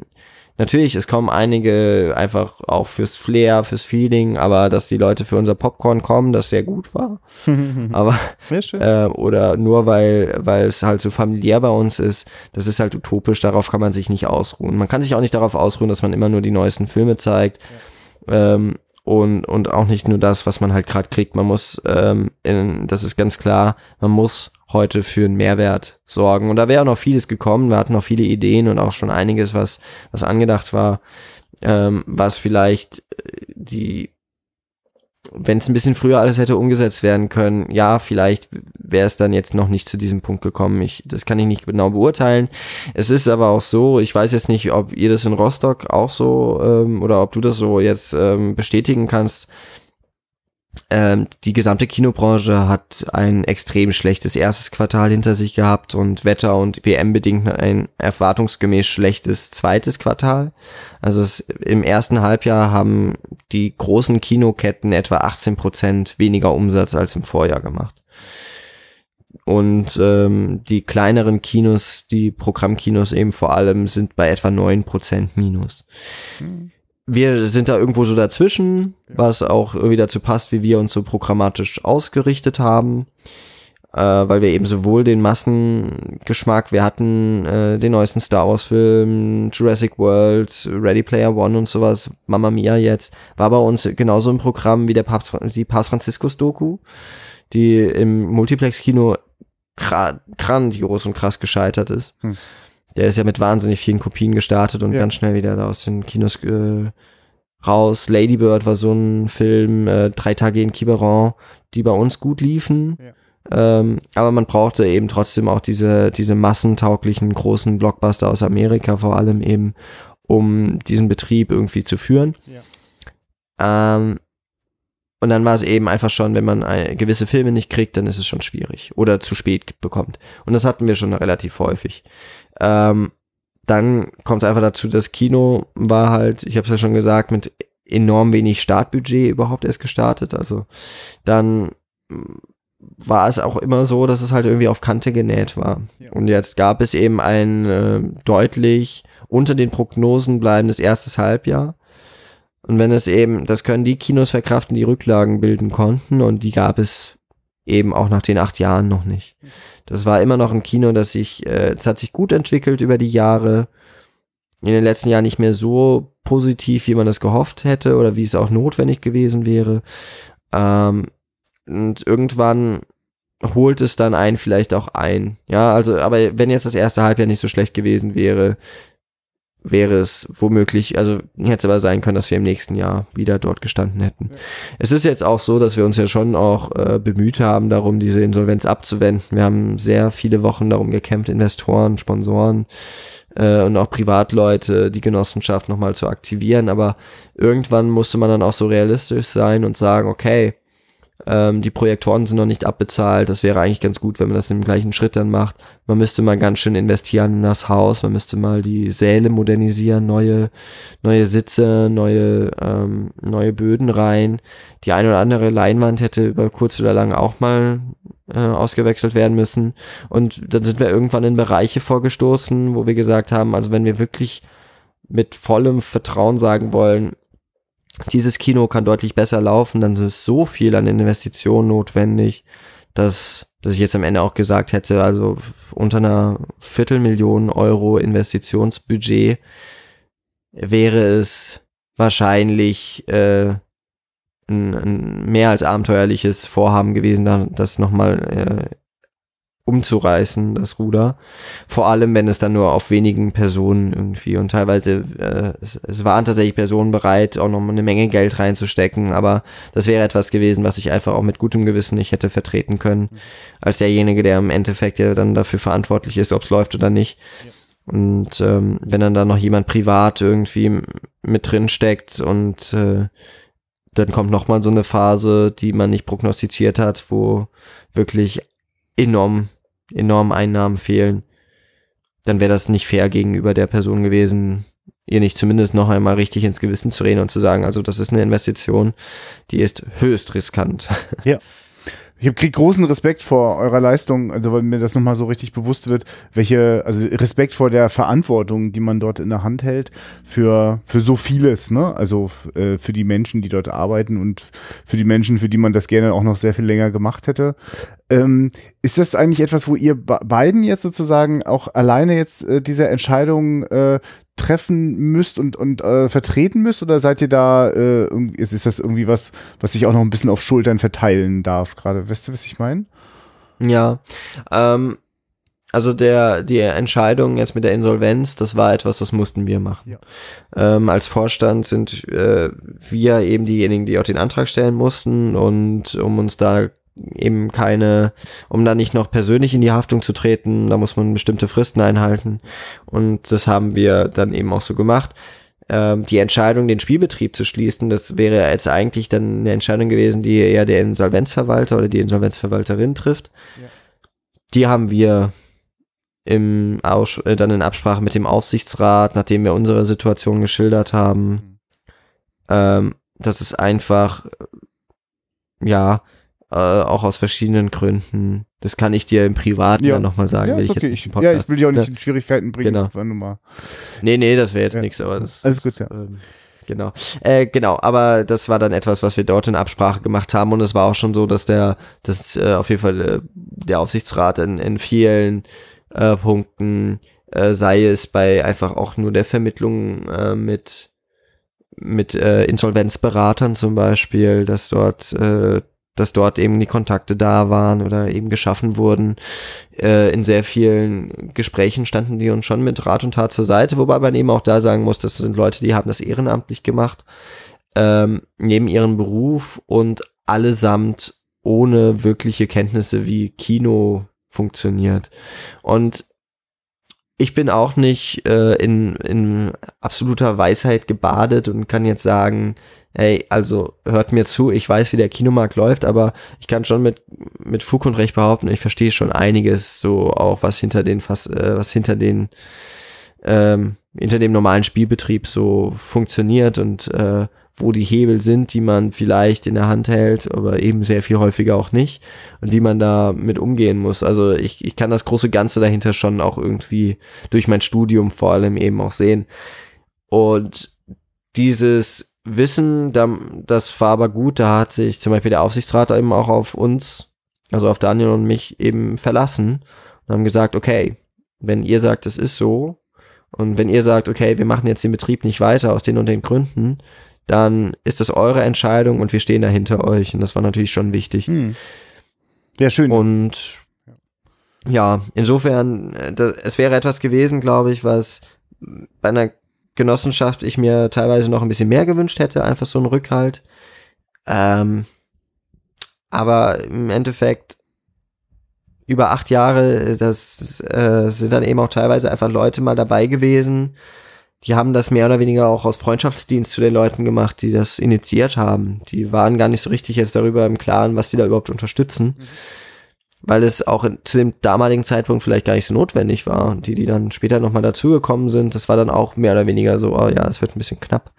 Natürlich, es kommen einige einfach auch fürs Flair, fürs Feeling, aber dass die Leute für unser Popcorn kommen, das sehr gut war. aber äh, oder nur weil weil es halt so familiär bei uns ist, das ist halt utopisch. Darauf kann man sich nicht ausruhen. Man kann sich auch nicht darauf ausruhen, dass man immer nur die neuesten Filme zeigt. Ja. Ähm, und, und auch nicht nur das, was man halt gerade kriegt. Man muss, ähm, in, das ist ganz klar, man muss heute für einen Mehrwert sorgen. Und da wäre noch vieles gekommen. Wir hatten noch viele Ideen und auch schon einiges, was, was angedacht war, ähm, was vielleicht äh, die wenn es ein bisschen früher alles hätte umgesetzt werden können, ja, vielleicht wäre es dann jetzt noch nicht zu diesem Punkt gekommen. Ich, das kann ich nicht genau beurteilen. Es ist aber auch so, ich weiß jetzt nicht, ob ihr das in Rostock auch so ähm, oder ob du das so jetzt ähm, bestätigen kannst. Ähm, die gesamte Kinobranche hat ein extrem schlechtes erstes Quartal hinter sich gehabt und Wetter- und WM-bedingt ein erwartungsgemäß schlechtes zweites Quartal. Also es, im ersten Halbjahr haben die großen Kinoketten etwa 18 Prozent weniger Umsatz als im Vorjahr gemacht. Und ähm, die kleineren Kinos, die Programmkinos eben vor allem, sind bei etwa neun Prozent minus. Mhm wir sind da irgendwo so dazwischen, was auch irgendwie dazu passt, wie wir uns so programmatisch ausgerichtet haben. Äh, weil wir eben sowohl den Massengeschmack, wir hatten äh, den neuesten Star Wars Film, Jurassic World, Ready Player One und sowas, Mamma Mia jetzt, war bei uns genauso im Programm wie der Papst, die Papst Franziskus Doku, die im Multiplex-Kino grandios und krass gescheitert ist. Hm. Der ist ja mit wahnsinnig vielen Kopien gestartet und ja. ganz schnell wieder da aus den Kinos äh, raus. Lady Bird war so ein Film, äh, drei Tage in Quiberon, die bei uns gut liefen. Ja. Ähm, aber man brauchte eben trotzdem auch diese, diese massentauglichen großen Blockbuster aus Amerika vor allem eben, um diesen Betrieb irgendwie zu führen. Ja. Ähm, und dann war es eben einfach schon, wenn man eine, gewisse Filme nicht kriegt, dann ist es schon schwierig oder zu spät bekommt. Und das hatten wir schon relativ häufig. Ähm, dann kommt es einfach dazu, das Kino war halt, ich habe es ja schon gesagt, mit enorm wenig Startbudget überhaupt erst gestartet. Also dann war es auch immer so, dass es halt irgendwie auf Kante genäht war. Ja. Und jetzt gab es eben ein äh, deutlich unter den Prognosen bleibendes erstes Halbjahr. Und wenn es eben, das können die Kinos verkraften, die Rücklagen bilden konnten und die gab es eben auch nach den acht Jahren noch nicht. Das war immer noch ein Kino, das sich, äh, es hat sich gut entwickelt über die Jahre. In den letzten Jahren nicht mehr so positiv, wie man das gehofft hätte oder wie es auch notwendig gewesen wäre. Ähm, und irgendwann holt es dann einen vielleicht auch ein. Ja, also, aber wenn jetzt das erste Halbjahr nicht so schlecht gewesen wäre, wäre es womöglich, also hätte es aber sein können, dass wir im nächsten Jahr wieder dort gestanden hätten. Ja. Es ist jetzt auch so, dass wir uns ja schon auch äh, bemüht haben, darum diese Insolvenz abzuwenden. Wir haben sehr viele Wochen darum gekämpft, Investoren, Sponsoren äh, und auch Privatleute, die Genossenschaft nochmal zu aktivieren. Aber irgendwann musste man dann auch so realistisch sein und sagen, okay, ähm, die Projektoren sind noch nicht abbezahlt. Das wäre eigentlich ganz gut, wenn man das im gleichen Schritt dann macht. Man müsste mal ganz schön investieren in das Haus. Man müsste mal die Säle modernisieren, neue, neue Sitze, neue, ähm, neue Böden rein. Die eine oder andere Leinwand hätte über kurz oder lang auch mal äh, ausgewechselt werden müssen. Und dann sind wir irgendwann in Bereiche vorgestoßen, wo wir gesagt haben, also wenn wir wirklich mit vollem Vertrauen sagen wollen, dieses Kino kann deutlich besser laufen, dann ist so viel an Investitionen notwendig, dass, dass ich jetzt am Ende auch gesagt hätte, also unter einer Viertelmillion Euro Investitionsbudget wäre es wahrscheinlich äh, ein, ein mehr als abenteuerliches Vorhaben gewesen, das nochmal äh, umzureißen, das Ruder. Vor allem, wenn es dann nur auf wenigen Personen irgendwie und teilweise, äh, es, es waren tatsächlich Personen bereit, auch noch eine Menge Geld reinzustecken, aber das wäre etwas gewesen, was ich einfach auch mit gutem Gewissen nicht hätte vertreten können, als derjenige, der im Endeffekt ja dann dafür verantwortlich ist, ob es läuft oder nicht. Ja. Und ähm, wenn dann da noch jemand privat irgendwie mit drin steckt und äh, dann kommt noch mal so eine Phase, die man nicht prognostiziert hat, wo wirklich enorm, enorm Einnahmen fehlen, dann wäre das nicht fair gegenüber der Person gewesen, ihr nicht zumindest noch einmal richtig ins Gewissen zu reden und zu sagen, also das ist eine Investition, die ist höchst riskant. Ja. Ich kriege großen Respekt vor eurer Leistung, also weil mir das nochmal so richtig bewusst wird, welche, also Respekt vor der Verantwortung, die man dort in der Hand hält, für, für so vieles, ne? Also äh, für die Menschen, die dort arbeiten und für die Menschen, für die man das gerne auch noch sehr viel länger gemacht hätte. Ähm, ist das eigentlich etwas, wo ihr beiden jetzt sozusagen auch alleine jetzt äh, diese Entscheidung äh, treffen müsst und, und äh, vertreten müsst? Oder seid ihr da, äh, ist, ist das irgendwie was, was sich auch noch ein bisschen auf Schultern verteilen darf gerade? Weißt du, was ich meine? Ja, ähm, also der, die Entscheidung jetzt mit der Insolvenz, das war etwas, das mussten wir machen. Ja. Ähm, als Vorstand sind äh, wir eben diejenigen, die auch den Antrag stellen mussten und um uns da eben keine, um da nicht noch persönlich in die Haftung zu treten, da muss man bestimmte Fristen einhalten. Und das haben wir dann eben auch so gemacht. Ähm, die Entscheidung, den Spielbetrieb zu schließen, das wäre jetzt eigentlich dann eine Entscheidung gewesen, die eher der Insolvenzverwalter oder die Insolvenzverwalterin trifft. Ja. Die haben wir im Aus äh, dann in Absprache mit dem Aufsichtsrat, nachdem wir unsere Situation geschildert haben. Mhm. Ähm, das ist einfach, ja, äh, auch aus verschiedenen Gründen. Das kann ich dir im Privaten ja. dann nochmal sagen. Ja, will ich, okay. ich, ja, ich will dich auch nicht in Schwierigkeiten bringen. Genau. Wenn mal. Nee, nee, das wäre jetzt ja. nichts, aber das. Alles gut, ja. Ähm, genau. Äh, genau, aber das war dann etwas, was wir dort in Absprache gemacht haben und es war auch schon so, dass der, dass äh, auf jeden Fall äh, der Aufsichtsrat in, in vielen äh, Punkten, äh, sei es bei einfach auch nur der Vermittlung äh, mit mit äh, Insolvenzberatern zum Beispiel, dass dort äh, dass dort eben die Kontakte da waren oder eben geschaffen wurden. Äh, in sehr vielen Gesprächen standen die uns schon mit Rat und Tat zur Seite, wobei man eben auch da sagen muss, das sind Leute, die haben das ehrenamtlich gemacht, ähm, neben ihrem Beruf und allesamt ohne wirkliche Kenntnisse, wie Kino funktioniert. Und ich bin auch nicht äh, in, in absoluter Weisheit gebadet und kann jetzt sagen, ey, also hört mir zu, ich weiß, wie der Kinomarkt läuft, aber ich kann schon mit, mit Fug und Recht behaupten, ich verstehe schon einiges, so auch was hinter den, fast, äh, was hinter den, ähm, hinter dem normalen Spielbetrieb so funktioniert und äh, wo die Hebel sind, die man vielleicht in der Hand hält, aber eben sehr viel häufiger auch nicht und wie man da mit umgehen muss. Also ich, ich kann das große Ganze dahinter schon auch irgendwie durch mein Studium vor allem eben auch sehen. Und dieses Wissen, das war aber gut, da hat sich zum Beispiel der Aufsichtsrat eben auch auf uns, also auf Daniel und mich eben verlassen und haben gesagt, okay, wenn ihr sagt, es ist so, und wenn ihr sagt, okay, wir machen jetzt den Betrieb nicht weiter aus den und den Gründen, dann ist das eure Entscheidung und wir stehen dahinter euch. Und das war natürlich schon wichtig. Hm. Ja, schön. Und ja, insofern, äh, das, es wäre etwas gewesen, glaube ich, was bei einer Genossenschaft ich mir teilweise noch ein bisschen mehr gewünscht hätte, einfach so ein Rückhalt. Ähm, aber im Endeffekt über acht Jahre, das äh, sind dann eben auch teilweise einfach Leute mal dabei gewesen. Die haben das mehr oder weniger auch aus Freundschaftsdienst zu den Leuten gemacht, die das initiiert haben. Die waren gar nicht so richtig jetzt darüber im Klaren, was die da überhaupt unterstützen. Mhm. Weil es auch zu dem damaligen Zeitpunkt vielleicht gar nicht so notwendig war. Und die, die dann später nochmal dazugekommen sind, das war dann auch mehr oder weniger so, oh ja, es wird ein bisschen knapp.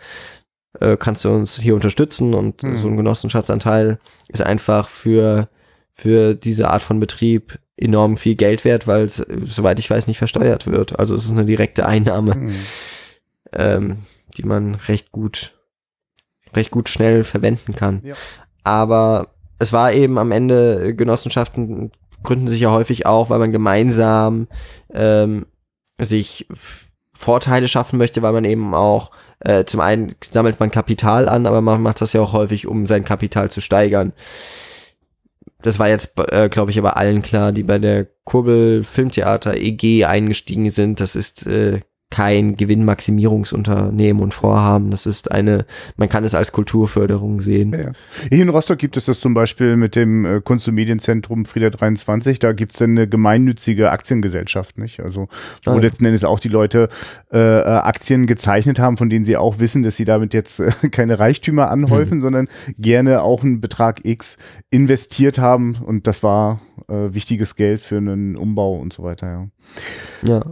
Äh, kannst du uns hier unterstützen? Und mhm. so ein Genossenschaftsanteil ist einfach für für diese Art von Betrieb enorm viel Geld wert, weil es, soweit ich weiß, nicht versteuert wird. Also es ist eine direkte Einnahme, mhm. ähm, die man recht gut, recht gut schnell verwenden kann. Ja. Aber es war eben am Ende, Genossenschaften gründen sich ja häufig auch, weil man gemeinsam ähm, sich Vorteile schaffen möchte, weil man eben auch äh, zum einen sammelt man Kapital an, aber man macht das ja auch häufig, um sein Kapital zu steigern. Das war jetzt, äh, glaube ich, aber allen klar, die bei der Kurbel Filmtheater EG eingestiegen sind. Das ist äh, kein Gewinnmaximierungsunternehmen und Vorhaben. Das ist eine, man kann es als Kulturförderung sehen. Ja, Hier in Rostock gibt es das zum Beispiel mit dem äh, Kunst- und Medienzentrum Frieda 23. Da gibt es eine gemeinnützige Aktiengesellschaft, nicht? Also, wo ah, ja. letzten Endes auch die Leute äh, äh, Aktien gezeichnet haben, von denen sie auch wissen, dass sie damit jetzt äh, keine Reichtümer anhäufen, hm. sondern gerne auch einen Betrag X investiert haben. Und das war äh, wichtiges Geld für einen Umbau und so weiter, ja. Ja.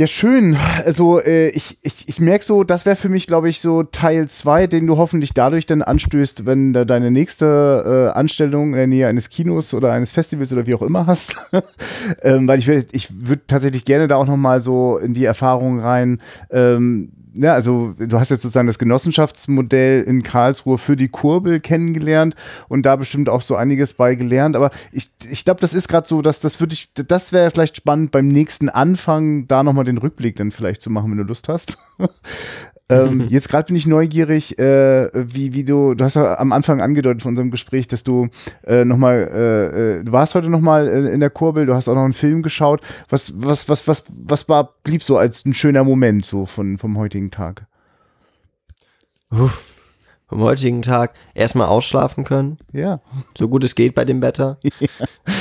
Ja, schön. Also äh, ich, ich, ich merke so, das wäre für mich, glaube ich, so Teil 2, den du hoffentlich dadurch dann anstößt, wenn du deine nächste äh, Anstellung in der Nähe eines Kinos oder eines Festivals oder wie auch immer hast. ähm, weil ich würde ich würde tatsächlich gerne da auch noch mal so in die Erfahrung rein, ähm, ja, also du hast jetzt sozusagen das Genossenschaftsmodell in Karlsruhe für die Kurbel kennengelernt und da bestimmt auch so einiges bei gelernt. Aber ich, ich glaube, das ist gerade so, dass das würde ich, das wäre vielleicht spannend beim nächsten Anfang, da nochmal den Rückblick dann vielleicht zu machen, wenn du Lust hast. Ähm, jetzt gerade bin ich neugierig, äh, wie, wie du, du hast ja am Anfang angedeutet von unserem Gespräch, dass du äh, nochmal, äh, äh, du warst heute nochmal äh, in der Kurbel, du hast auch noch einen Film geschaut. Was, was, was, was, was war, blieb so als ein schöner Moment so von, vom heutigen Tag? Uff, vom heutigen Tag erstmal ausschlafen können. Ja. So gut es geht bei dem Wetter. Ja.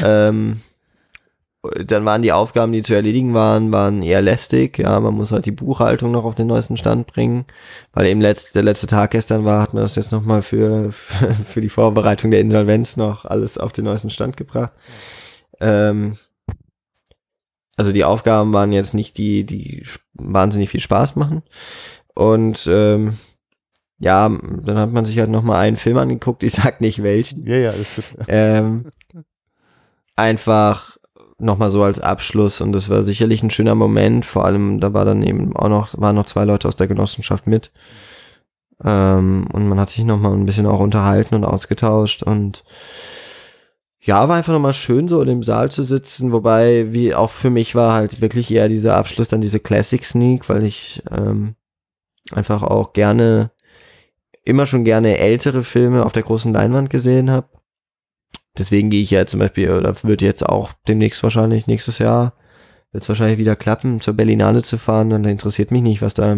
Ähm, dann waren die Aufgaben, die zu erledigen waren, waren eher lästig. Ja, man muss halt die Buchhaltung noch auf den neuesten Stand bringen, weil eben letzt, der letzte Tag gestern war, hat man das jetzt nochmal für, für die Vorbereitung der Insolvenz noch alles auf den neuesten Stand gebracht. Ähm, also die Aufgaben waren jetzt nicht die, die wahnsinnig viel Spaß machen. Und ähm, ja, dann hat man sich halt nochmal einen Film angeguckt, ich sag nicht welchen. Ja, ja, das wird. Ähm, einfach nochmal so als Abschluss und das war sicherlich ein schöner Moment. Vor allem, da war dann eben auch noch, waren noch zwei Leute aus der Genossenschaft mit. Ähm, und man hat sich nochmal ein bisschen auch unterhalten und ausgetauscht und ja, war einfach nochmal schön, so in dem Saal zu sitzen, wobei, wie auch für mich war halt wirklich eher dieser Abschluss dann diese Classic Sneak, weil ich ähm, einfach auch gerne, immer schon gerne ältere Filme auf der großen Leinwand gesehen habe deswegen gehe ich ja zum Beispiel, oder wird jetzt auch demnächst wahrscheinlich, nächstes Jahr, wird es wahrscheinlich wieder klappen, zur Berlinale zu fahren, dann interessiert mich nicht, was da,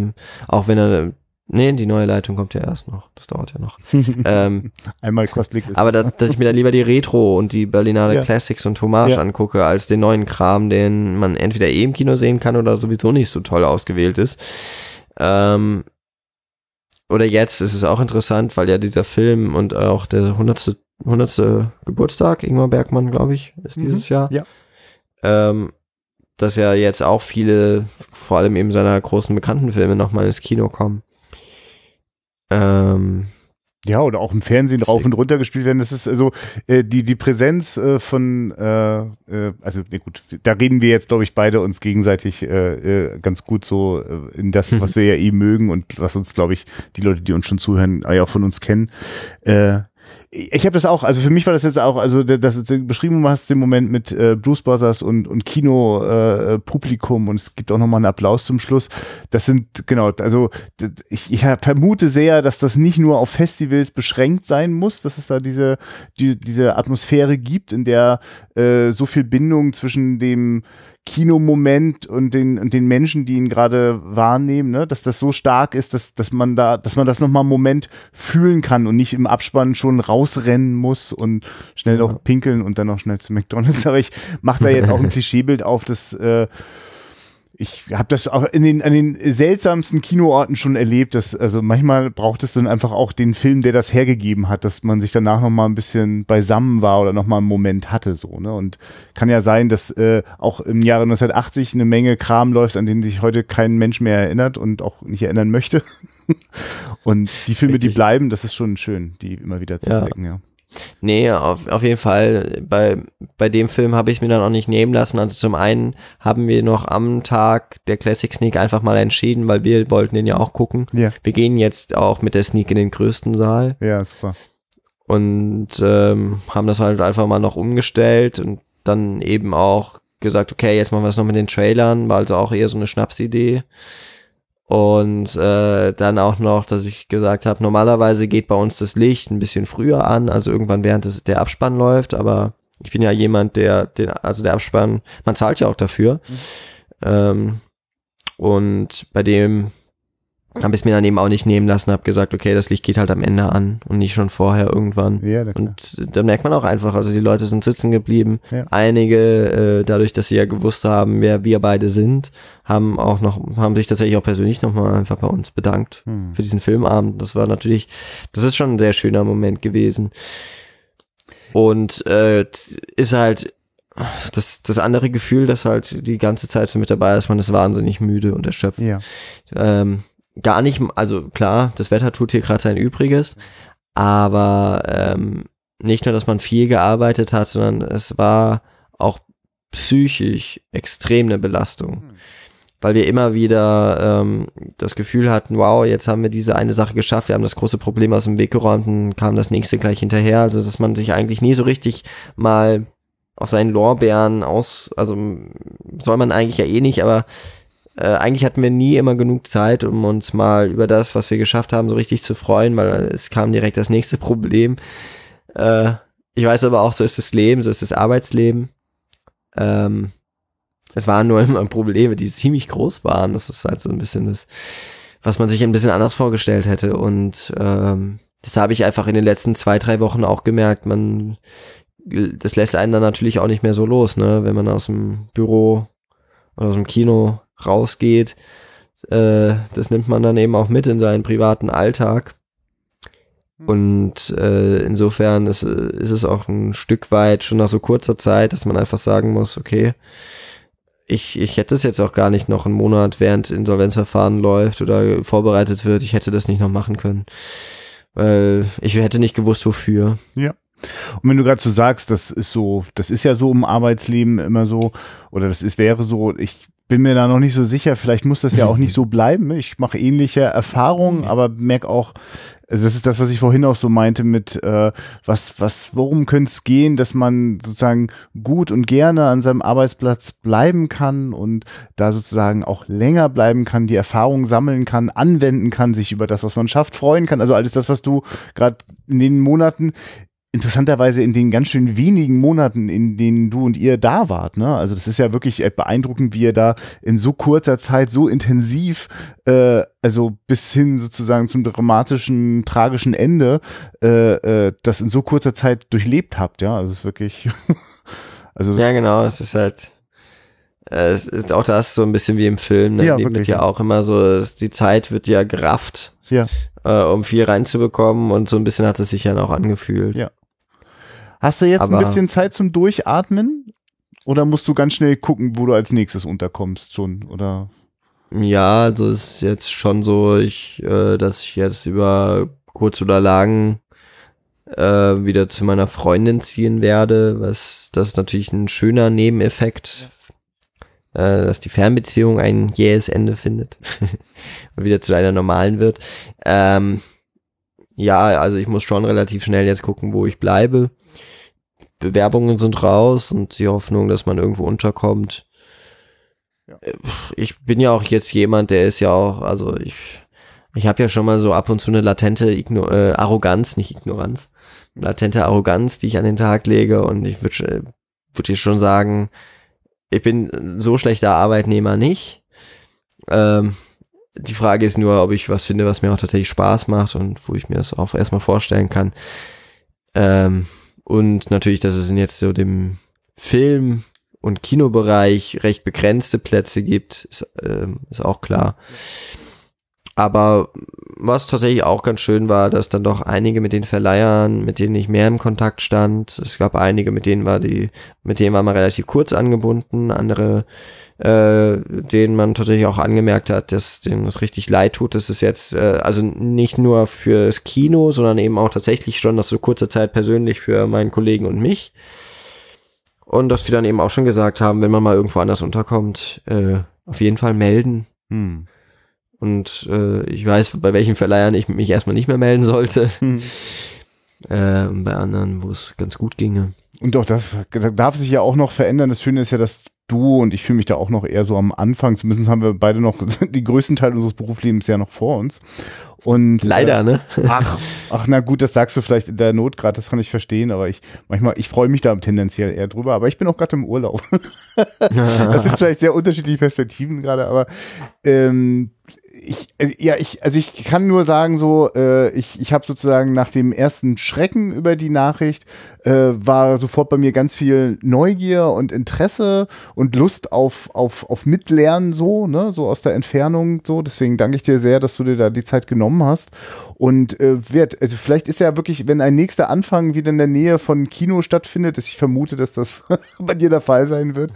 auch wenn er, nee, die neue Leitung kommt ja erst noch, das dauert ja noch. ähm, Einmal kostlich ist. Aber dass, dass ich mir dann lieber die Retro und die Berlinale ja. Classics und Hommage ja. angucke, als den neuen Kram, den man entweder eh im Kino sehen kann oder sowieso nicht so toll ausgewählt ist. Ähm, oder jetzt ist es auch interessant, weil ja dieser Film und auch der 100. 100. Geburtstag, Ingmar Bergmann, glaube ich, ist mhm. dieses Jahr. Ja. Ähm, dass ja jetzt auch viele, vor allem eben seiner großen bekannten Filme nochmal ins Kino kommen. Ähm, ja, oder auch im Fernsehen Deswegen. rauf und runter gespielt werden. Das ist also äh, die, die Präsenz äh, von, äh, äh, also ne, gut, da reden wir jetzt, glaube ich, beide uns gegenseitig äh, äh, ganz gut so äh, in das, was wir ja eh mögen und was uns, glaube ich, die Leute, die uns schon zuhören, ja auch von uns kennen. Äh, ich habe das auch, also für mich war das jetzt auch, also das, das beschrieben hast den Moment mit äh, Blues Brothers und, und Kino äh, Publikum und es gibt auch nochmal einen Applaus zum Schluss. Das sind, genau, also ich, ich vermute sehr, dass das nicht nur auf Festivals beschränkt sein muss, dass es da diese, die, diese Atmosphäre gibt, in der äh, so viel Bindung zwischen dem Kinomoment und den, und den Menschen, die ihn gerade wahrnehmen, ne? dass das so stark ist, dass, dass man da, dass man das nochmal einen Moment fühlen kann und nicht im Abspann schon rausrennen muss und schnell noch pinkeln und dann noch schnell zu McDonalds. Aber ich mache da jetzt auch ein Klischeebild auf, das äh, ich habe das auch in den, an den seltsamsten Kinoorten schon erlebt, dass, also manchmal braucht es dann einfach auch den Film, der das hergegeben hat, dass man sich danach nochmal ein bisschen beisammen war oder nochmal einen Moment hatte, so, ne? Und kann ja sein, dass äh, auch im Jahre 1980 eine Menge Kram läuft, an den sich heute kein Mensch mehr erinnert und auch nicht erinnern möchte. und die Filme, Richtig. die bleiben, das ist schon schön, die immer wieder zu entdecken, ja. Nee, auf, auf jeden Fall. Bei, bei dem Film habe ich es mir dann auch nicht nehmen lassen. Also zum einen haben wir noch am Tag der Classic Sneak einfach mal entschieden, weil wir wollten den ja auch gucken. Ja. Wir gehen jetzt auch mit der Sneak in den größten Saal. Ja, super. Und ähm, haben das halt einfach mal noch umgestellt und dann eben auch gesagt, okay, jetzt machen wir es noch mit den Trailern, war also auch eher so eine Schnapsidee. Und äh, dann auch noch, dass ich gesagt habe, normalerweise geht bei uns das Licht ein bisschen früher an, also irgendwann während des, der Abspann läuft, aber ich bin ja jemand, der den, also der Abspann, man zahlt ja auch dafür. Mhm. Ähm, und bei dem habe ich es mir dann eben auch nicht nehmen lassen, habe gesagt, okay, das Licht geht halt am Ende an und nicht schon vorher irgendwann. Ja, und da merkt man auch einfach, also die Leute sind sitzen geblieben. Ja. Einige, äh, dadurch, dass sie ja gewusst haben, wer wir beide sind, haben auch noch, haben sich tatsächlich auch persönlich nochmal einfach bei uns bedankt hm. für diesen Filmabend. Das war natürlich, das ist schon ein sehr schöner Moment gewesen. Und äh, ist halt das, das andere Gefühl, das halt die ganze Zeit so mit dabei ist, man ist wahnsinnig müde und erschöpft. Ja. Ähm, gar nicht, also klar, das Wetter tut hier gerade sein Übriges, aber ähm, nicht nur, dass man viel gearbeitet hat, sondern es war auch psychisch extrem eine Belastung. Hm. Weil wir immer wieder ähm, das Gefühl hatten, wow, jetzt haben wir diese eine Sache geschafft, wir haben das große Problem aus dem Weg geräumt und kam das nächste gleich hinterher. Also, dass man sich eigentlich nie so richtig mal auf seinen Lorbeeren aus, also soll man eigentlich ja eh nicht, aber äh, eigentlich hatten wir nie immer genug Zeit, um uns mal über das, was wir geschafft haben, so richtig zu freuen, weil es kam direkt das nächste Problem. Äh, ich weiß aber auch, so ist das Leben, so ist das Arbeitsleben. Ähm, es waren nur immer Probleme, die ziemlich groß waren. Das ist halt so ein bisschen das, was man sich ein bisschen anders vorgestellt hätte. Und ähm, das habe ich einfach in den letzten zwei, drei Wochen auch gemerkt. Man, das lässt einen dann natürlich auch nicht mehr so los, ne? Wenn man aus dem Büro oder aus dem Kino rausgeht. Äh, das nimmt man dann eben auch mit in seinen privaten Alltag. Hm. Und äh, insofern ist, ist es auch ein Stück weit schon nach so kurzer Zeit, dass man einfach sagen muss, okay, ich, ich hätte es jetzt auch gar nicht noch einen Monat, während Insolvenzverfahren läuft oder vorbereitet wird, ich hätte das nicht noch machen können. Weil ich hätte nicht gewusst, wofür. Ja. Und wenn du gerade so sagst, das ist so, das ist ja so im Arbeitsleben immer so, oder das ist, wäre so, ich bin mir da noch nicht so sicher. Vielleicht muss das ja auch nicht so bleiben. Ich mache ähnliche Erfahrungen, aber merke auch, also das ist das, was ich vorhin auch so meinte mit, äh, was, was, worum könnte es gehen, dass man sozusagen gut und gerne an seinem Arbeitsplatz bleiben kann und da sozusagen auch länger bleiben kann, die Erfahrung sammeln kann, anwenden kann, sich über das, was man schafft, freuen kann. Also alles das, was du gerade in den Monaten interessanterweise in den ganz schön wenigen Monaten, in denen du und ihr da wart. Ne? Also das ist ja wirklich beeindruckend, wie ihr da in so kurzer Zeit so intensiv, äh, also bis hin sozusagen zum dramatischen, tragischen Ende, äh, äh, das in so kurzer Zeit durchlebt habt. Ja, also es ist wirklich. also ja, genau. Es ist halt. Äh, es ist auch das so ein bisschen wie im Film. Ne? Ja, wirklich, wird ja auch immer so, es, die Zeit wird ja gerafft. Ja. Äh, um viel reinzubekommen und so ein bisschen hat es sich ja auch angefühlt. Ja. Hast du jetzt Aber ein bisschen Zeit zum Durchatmen? Oder musst du ganz schnell gucken, wo du als nächstes unterkommst schon? Oder? Ja, also ist jetzt schon so, ich, äh, dass ich jetzt über kurz oder lang äh, wieder zu meiner Freundin ziehen werde, was das ist natürlich ein schöner Nebeneffekt, äh, dass die Fernbeziehung ein jähes Ende findet und wieder zu einer normalen wird. Ähm, ja, also ich muss schon relativ schnell jetzt gucken, wo ich bleibe. Bewerbungen sind raus und die Hoffnung, dass man irgendwo unterkommt. Äh, Ich bin ja auch jetzt jemand, der ist ja auch, also ich, ich habe ja schon mal so ab und zu eine latente Igno äh, Arroganz, nicht Ignoranz, latente Arroganz, die ich an den Tag lege und ich würde würd dir schon sagen, ich bin so schlechter Arbeitnehmer nicht. Ähm, die Frage ist nur, ob ich was finde, was mir auch tatsächlich Spaß macht und wo ich mir das auch erstmal vorstellen kann. Ähm, und natürlich, dass es in jetzt so dem Film- und Kinobereich recht begrenzte Plätze gibt, ist, ähm, ist auch klar. Aber was tatsächlich auch ganz schön war, dass dann doch einige mit den Verleihern, mit denen ich mehr im Kontakt stand, es gab einige, mit denen war die, mit denen war man relativ kurz angebunden, andere, äh, denen man tatsächlich auch angemerkt hat, dass denen es richtig leid tut, dass es jetzt, äh, also nicht nur für das Kino, sondern eben auch tatsächlich schon nach so kurzer Zeit persönlich für meinen Kollegen und mich. Und dass wir dann eben auch schon gesagt haben, wenn man mal irgendwo anders unterkommt, äh, auf jeden Fall melden. Hm. Und äh, ich weiß, bei welchen Verleihern ich mich erstmal nicht mehr melden sollte. Hm. Äh, und bei anderen, wo es ganz gut ginge. Und auch das darf sich ja auch noch verändern. Das Schöne ist ja, dass du und ich fühle mich da auch noch eher so am Anfang. Zumindest haben wir beide noch die größten Teil unseres Berufslebens ja noch vor uns. Und Leider, äh, ne? Ach, ach, na gut, das sagst du vielleicht in der Not gerade, das kann ich verstehen, aber ich manchmal, ich freue mich da tendenziell eher drüber, aber ich bin auch gerade im Urlaub. das sind vielleicht sehr unterschiedliche Perspektiven gerade, aber ähm, ich, äh, ja, ich, also ich kann nur sagen, so, äh, ich, ich habe sozusagen nach dem ersten Schrecken über die Nachricht, äh, war sofort bei mir ganz viel Neugier und Interesse und Lust auf, auf, auf Mitlernen, so, ne, so aus der Entfernung, so. Deswegen danke ich dir sehr, dass du dir da die Zeit genommen hast. Und äh, wird, also vielleicht ist ja wirklich, wenn ein nächster Anfang wieder in der Nähe von Kino stattfindet, ich vermute, dass das bei dir der Fall sein wird,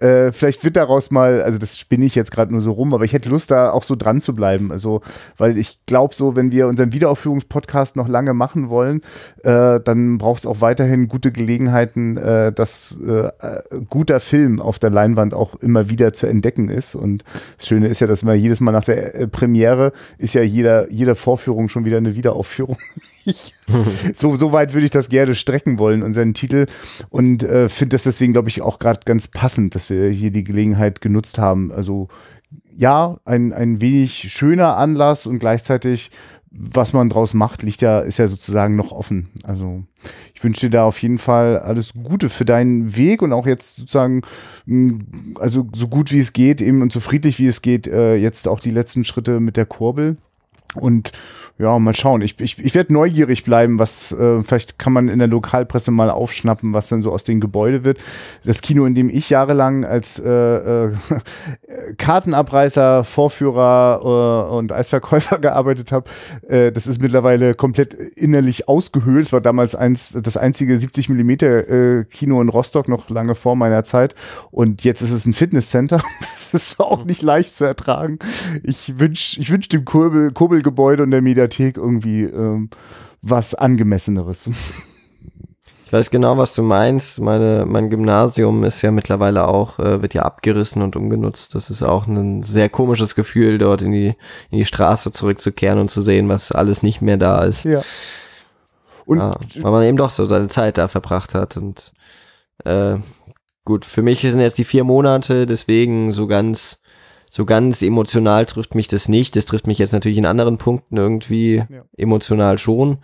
äh, vielleicht wird daraus mal, also das spinne ich jetzt gerade nur so rum, aber ich hätte Lust, da auch so dran zu bleiben. Also, weil ich glaube, so, wenn wir unseren Wiederaufführungspodcast noch lange machen wollen, äh, dann braucht es auch weiterhin gute Gelegenheiten, äh, dass äh, äh, guter Film auf der Leinwand auch immer wieder zu entdecken ist. Und das Schöne ist ja, dass man jedes Mal nach der äh, Premiere ist ja jeder, jede Vorführung schon wieder eine Wiederaufführung. So, so weit würde ich das gerne strecken wollen, unseren Titel. Und äh, finde das deswegen, glaube ich, auch gerade ganz passend, dass wir hier die Gelegenheit genutzt haben. Also ja, ein, ein wenig schöner Anlass und gleichzeitig, was man draus macht, liegt ja, ist ja sozusagen noch offen. Also ich wünsche dir da auf jeden Fall alles Gute für deinen Weg und auch jetzt sozusagen, mh, also so gut wie es geht, eben und so friedlich wie es geht, äh, jetzt auch die letzten Schritte mit der Kurbel. Und ja, mal schauen. Ich, ich, ich werde neugierig bleiben, was äh, vielleicht kann man in der Lokalpresse mal aufschnappen, was dann so aus dem Gebäude wird. Das Kino, in dem ich jahrelang als äh, äh, Kartenabreißer, Vorführer äh, und Eisverkäufer gearbeitet habe, äh, das ist mittlerweile komplett innerlich ausgehöhlt. Es war damals eins, das einzige 70 Millimeter äh, Kino in Rostock noch lange vor meiner Zeit. Und jetzt ist es ein Fitnesscenter. Das ist auch nicht leicht zu ertragen. Ich wünsche ich wünsch dem Kurbel, Kurbelgebäude und der Mediathek irgendwie ähm, was angemesseneres. Ich weiß genau, was du meinst. Meine, mein Gymnasium ist ja mittlerweile auch, äh, wird ja abgerissen und umgenutzt. Das ist auch ein sehr komisches Gefühl, dort in die, in die Straße zurückzukehren und zu sehen, was alles nicht mehr da ist. Ja. Und ja, weil man eben doch so seine Zeit da verbracht hat. Und äh, gut, für mich sind jetzt die vier Monate, deswegen so ganz, so ganz emotional trifft mich das nicht. Das trifft mich jetzt natürlich in anderen Punkten irgendwie Ja. emotional schon.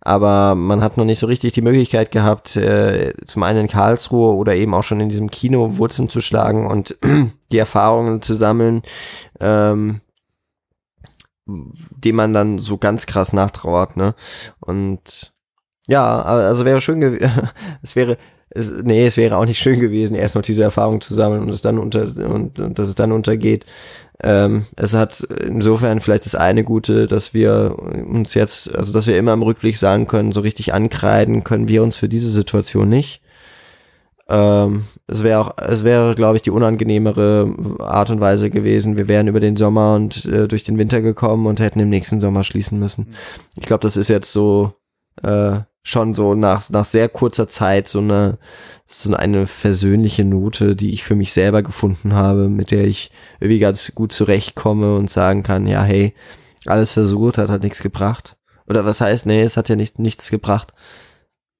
Aber man hat noch nicht so richtig die Möglichkeit gehabt, äh, zum einen in Karlsruhe oder eben auch schon in diesem Kino Wurzeln zu schlagen und die Erfahrungen zu sammeln, ähm, dem man dann so ganz krass nachtrauert, ne? Und ja, also wäre schön gewesen, es wäre, es, nee, es wäre auch nicht schön gewesen, erstmal diese Erfahrung zu sammeln und es dann unter und, und dass es dann untergeht. Ähm, es hat insofern vielleicht das eine Gute, dass wir uns jetzt, also dass wir immer im Rückblick sagen können, so richtig ankreiden können wir uns für diese Situation nicht. Ähm, es wäre auch, es wäre, glaube ich, die unangenehmere Art und Weise gewesen. Wir wären über den Sommer und äh, durch den Winter gekommen und hätten im nächsten Sommer schließen müssen. Ich glaube, das ist jetzt so äh, schon so nach, nach sehr kurzer Zeit so eine, so eine versöhnliche Note, die ich für mich selber gefunden habe, mit der ich irgendwie ganz gut zurechtkomme und sagen kann, ja, hey, alles versucht hat, hat nichts gebracht. Oder was heißt, nee, es hat ja nicht, nichts gebracht.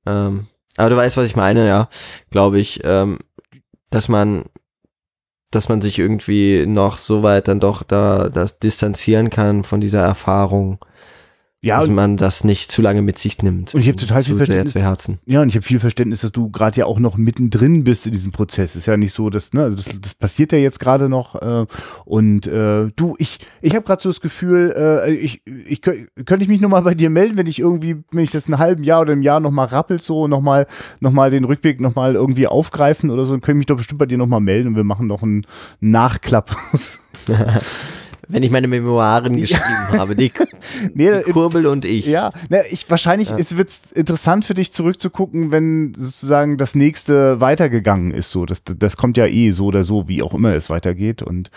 Ähm, aber du weißt, was ich meine, ja, glaube ich, ähm, dass man, dass man sich irgendwie noch so weit dann doch da das distanzieren kann von dieser Erfahrung Ja, dass man das nicht zu lange mit sich nimmt. Und ich hab total viel sehr Verständnis- zu Herzen. ja, und ich habe viel Verständnis, dass du gerade ja auch noch mittendrin bist in diesem Prozess. Ist ja nicht so, dass, ne, also das, das passiert ja jetzt gerade noch. Äh, und äh, du, ich, ich habe gerade so das Gefühl, äh, ich, ich kö- könnte ich mich nochmal bei dir melden, wenn ich irgendwie, wenn ich das in einem halben Jahr oder im Jahr nochmal rappelt, so nochmal noch mal den Rückweg nochmal irgendwie aufgreifen oder so, dann könnte ich mich doch bestimmt bei dir nochmal melden und wir machen noch einen Nachklapp. Wenn ich meine Memoiren geschrieben habe, die, nee, die Kurbel und ich. Ja, na, ich wahrscheinlich ist wird's interessant für dich zurückzugucken, wenn sozusagen das nächste weitergegangen ist. So, das, das kommt ja eh so oder so, wie auch immer es weitergeht. Und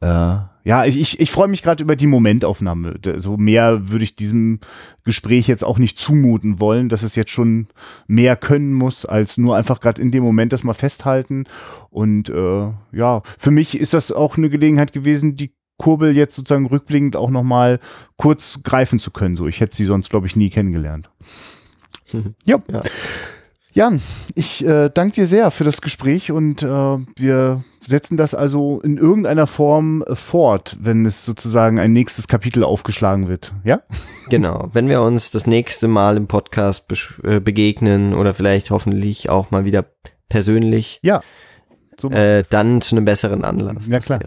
äh, ja, ich, ich, ich freue mich gerade über die Momentaufnahme. So mehr würde ich diesem Gespräch jetzt auch nicht zumuten wollen, dass es jetzt schon mehr können muss, als nur einfach gerade in dem Moment das mal festhalten. Und äh, ja, für mich ist das auch eine Gelegenheit gewesen, die Kurbel jetzt sozusagen rückblickend auch nochmal kurz greifen zu können. So, ich hätte sie sonst, glaube ich, nie kennengelernt. ja. Ja. Jan, ich äh, danke dir sehr für das Gespräch und äh, wir setzen das also in irgendeiner Form äh, fort, wenn es sozusagen ein nächstes Kapitel aufgeschlagen wird. Ja? Genau. Wenn wir uns das nächste Mal im Podcast besch- äh, begegnen oder vielleicht hoffentlich auch mal wieder persönlich, Ja. So äh, dann zu einem besseren Anlass. Ja, klar.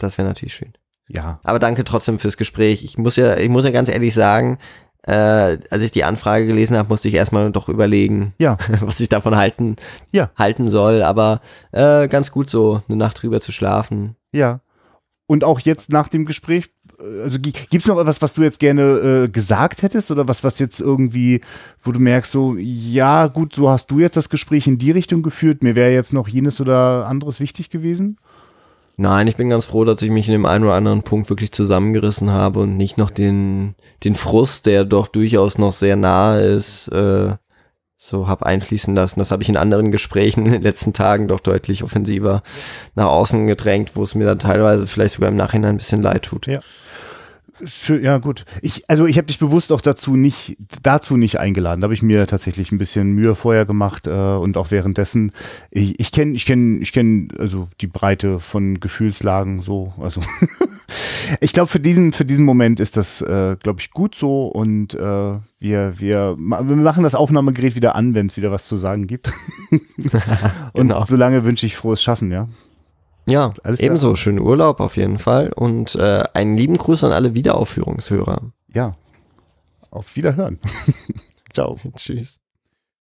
Das wäre natürlich schön. Ja. Aber danke trotzdem fürs Gespräch. Ich muss ja, ich muss ja ganz ehrlich sagen, äh, als ich die Anfrage gelesen habe, musste ich erstmal doch überlegen, Ja. was ich davon halten, Ja. halten soll. Aber äh, ganz gut so, eine Nacht drüber zu schlafen. Ja. Und auch jetzt nach dem Gespräch, äh, also gibt es noch etwas, was du jetzt gerne äh, gesagt hättest oder was, was jetzt irgendwie, wo du merkst, so, ja, gut, so hast du jetzt das Gespräch in die Richtung geführt, mir wäre jetzt noch jenes oder anderes wichtig gewesen? Nein, ich bin ganz froh, dass ich mich in dem einen oder anderen Punkt wirklich zusammengerissen habe und nicht noch den, den Frust, der doch durchaus noch sehr nahe ist, äh, so hab einfließen lassen. Das habe ich in anderen Gesprächen in den letzten Tagen doch deutlich offensiver nach außen gedrängt, wo es mir dann teilweise vielleicht sogar im Nachhinein ein bisschen leid tut. Ja. Schön, ja, gut. Ich, also ich habe dich bewusst auch dazu nicht, dazu nicht eingeladen. Da habe ich mir tatsächlich ein bisschen Mühe vorher gemacht äh, und auch währenddessen. Ich, ich kenne, ich kenne, ich kenne also die Breite von Gefühlslagen so. Also ich glaube für diesen, für diesen Moment ist das, äh, glaube ich, gut so und äh, wir, wir, wir machen das Aufnahmegerät wieder an, wenn es wieder was zu sagen gibt. und Genau. solange wünsche ich frohes Schaffen, ja. Ja, Alles klar. ebenso. Schönen Urlaub auf jeden Fall und äh, einen lieben Gruß an alle Wiederaufführungshörer. Ja. Auf Wiederhören. Ciao. Tschüss.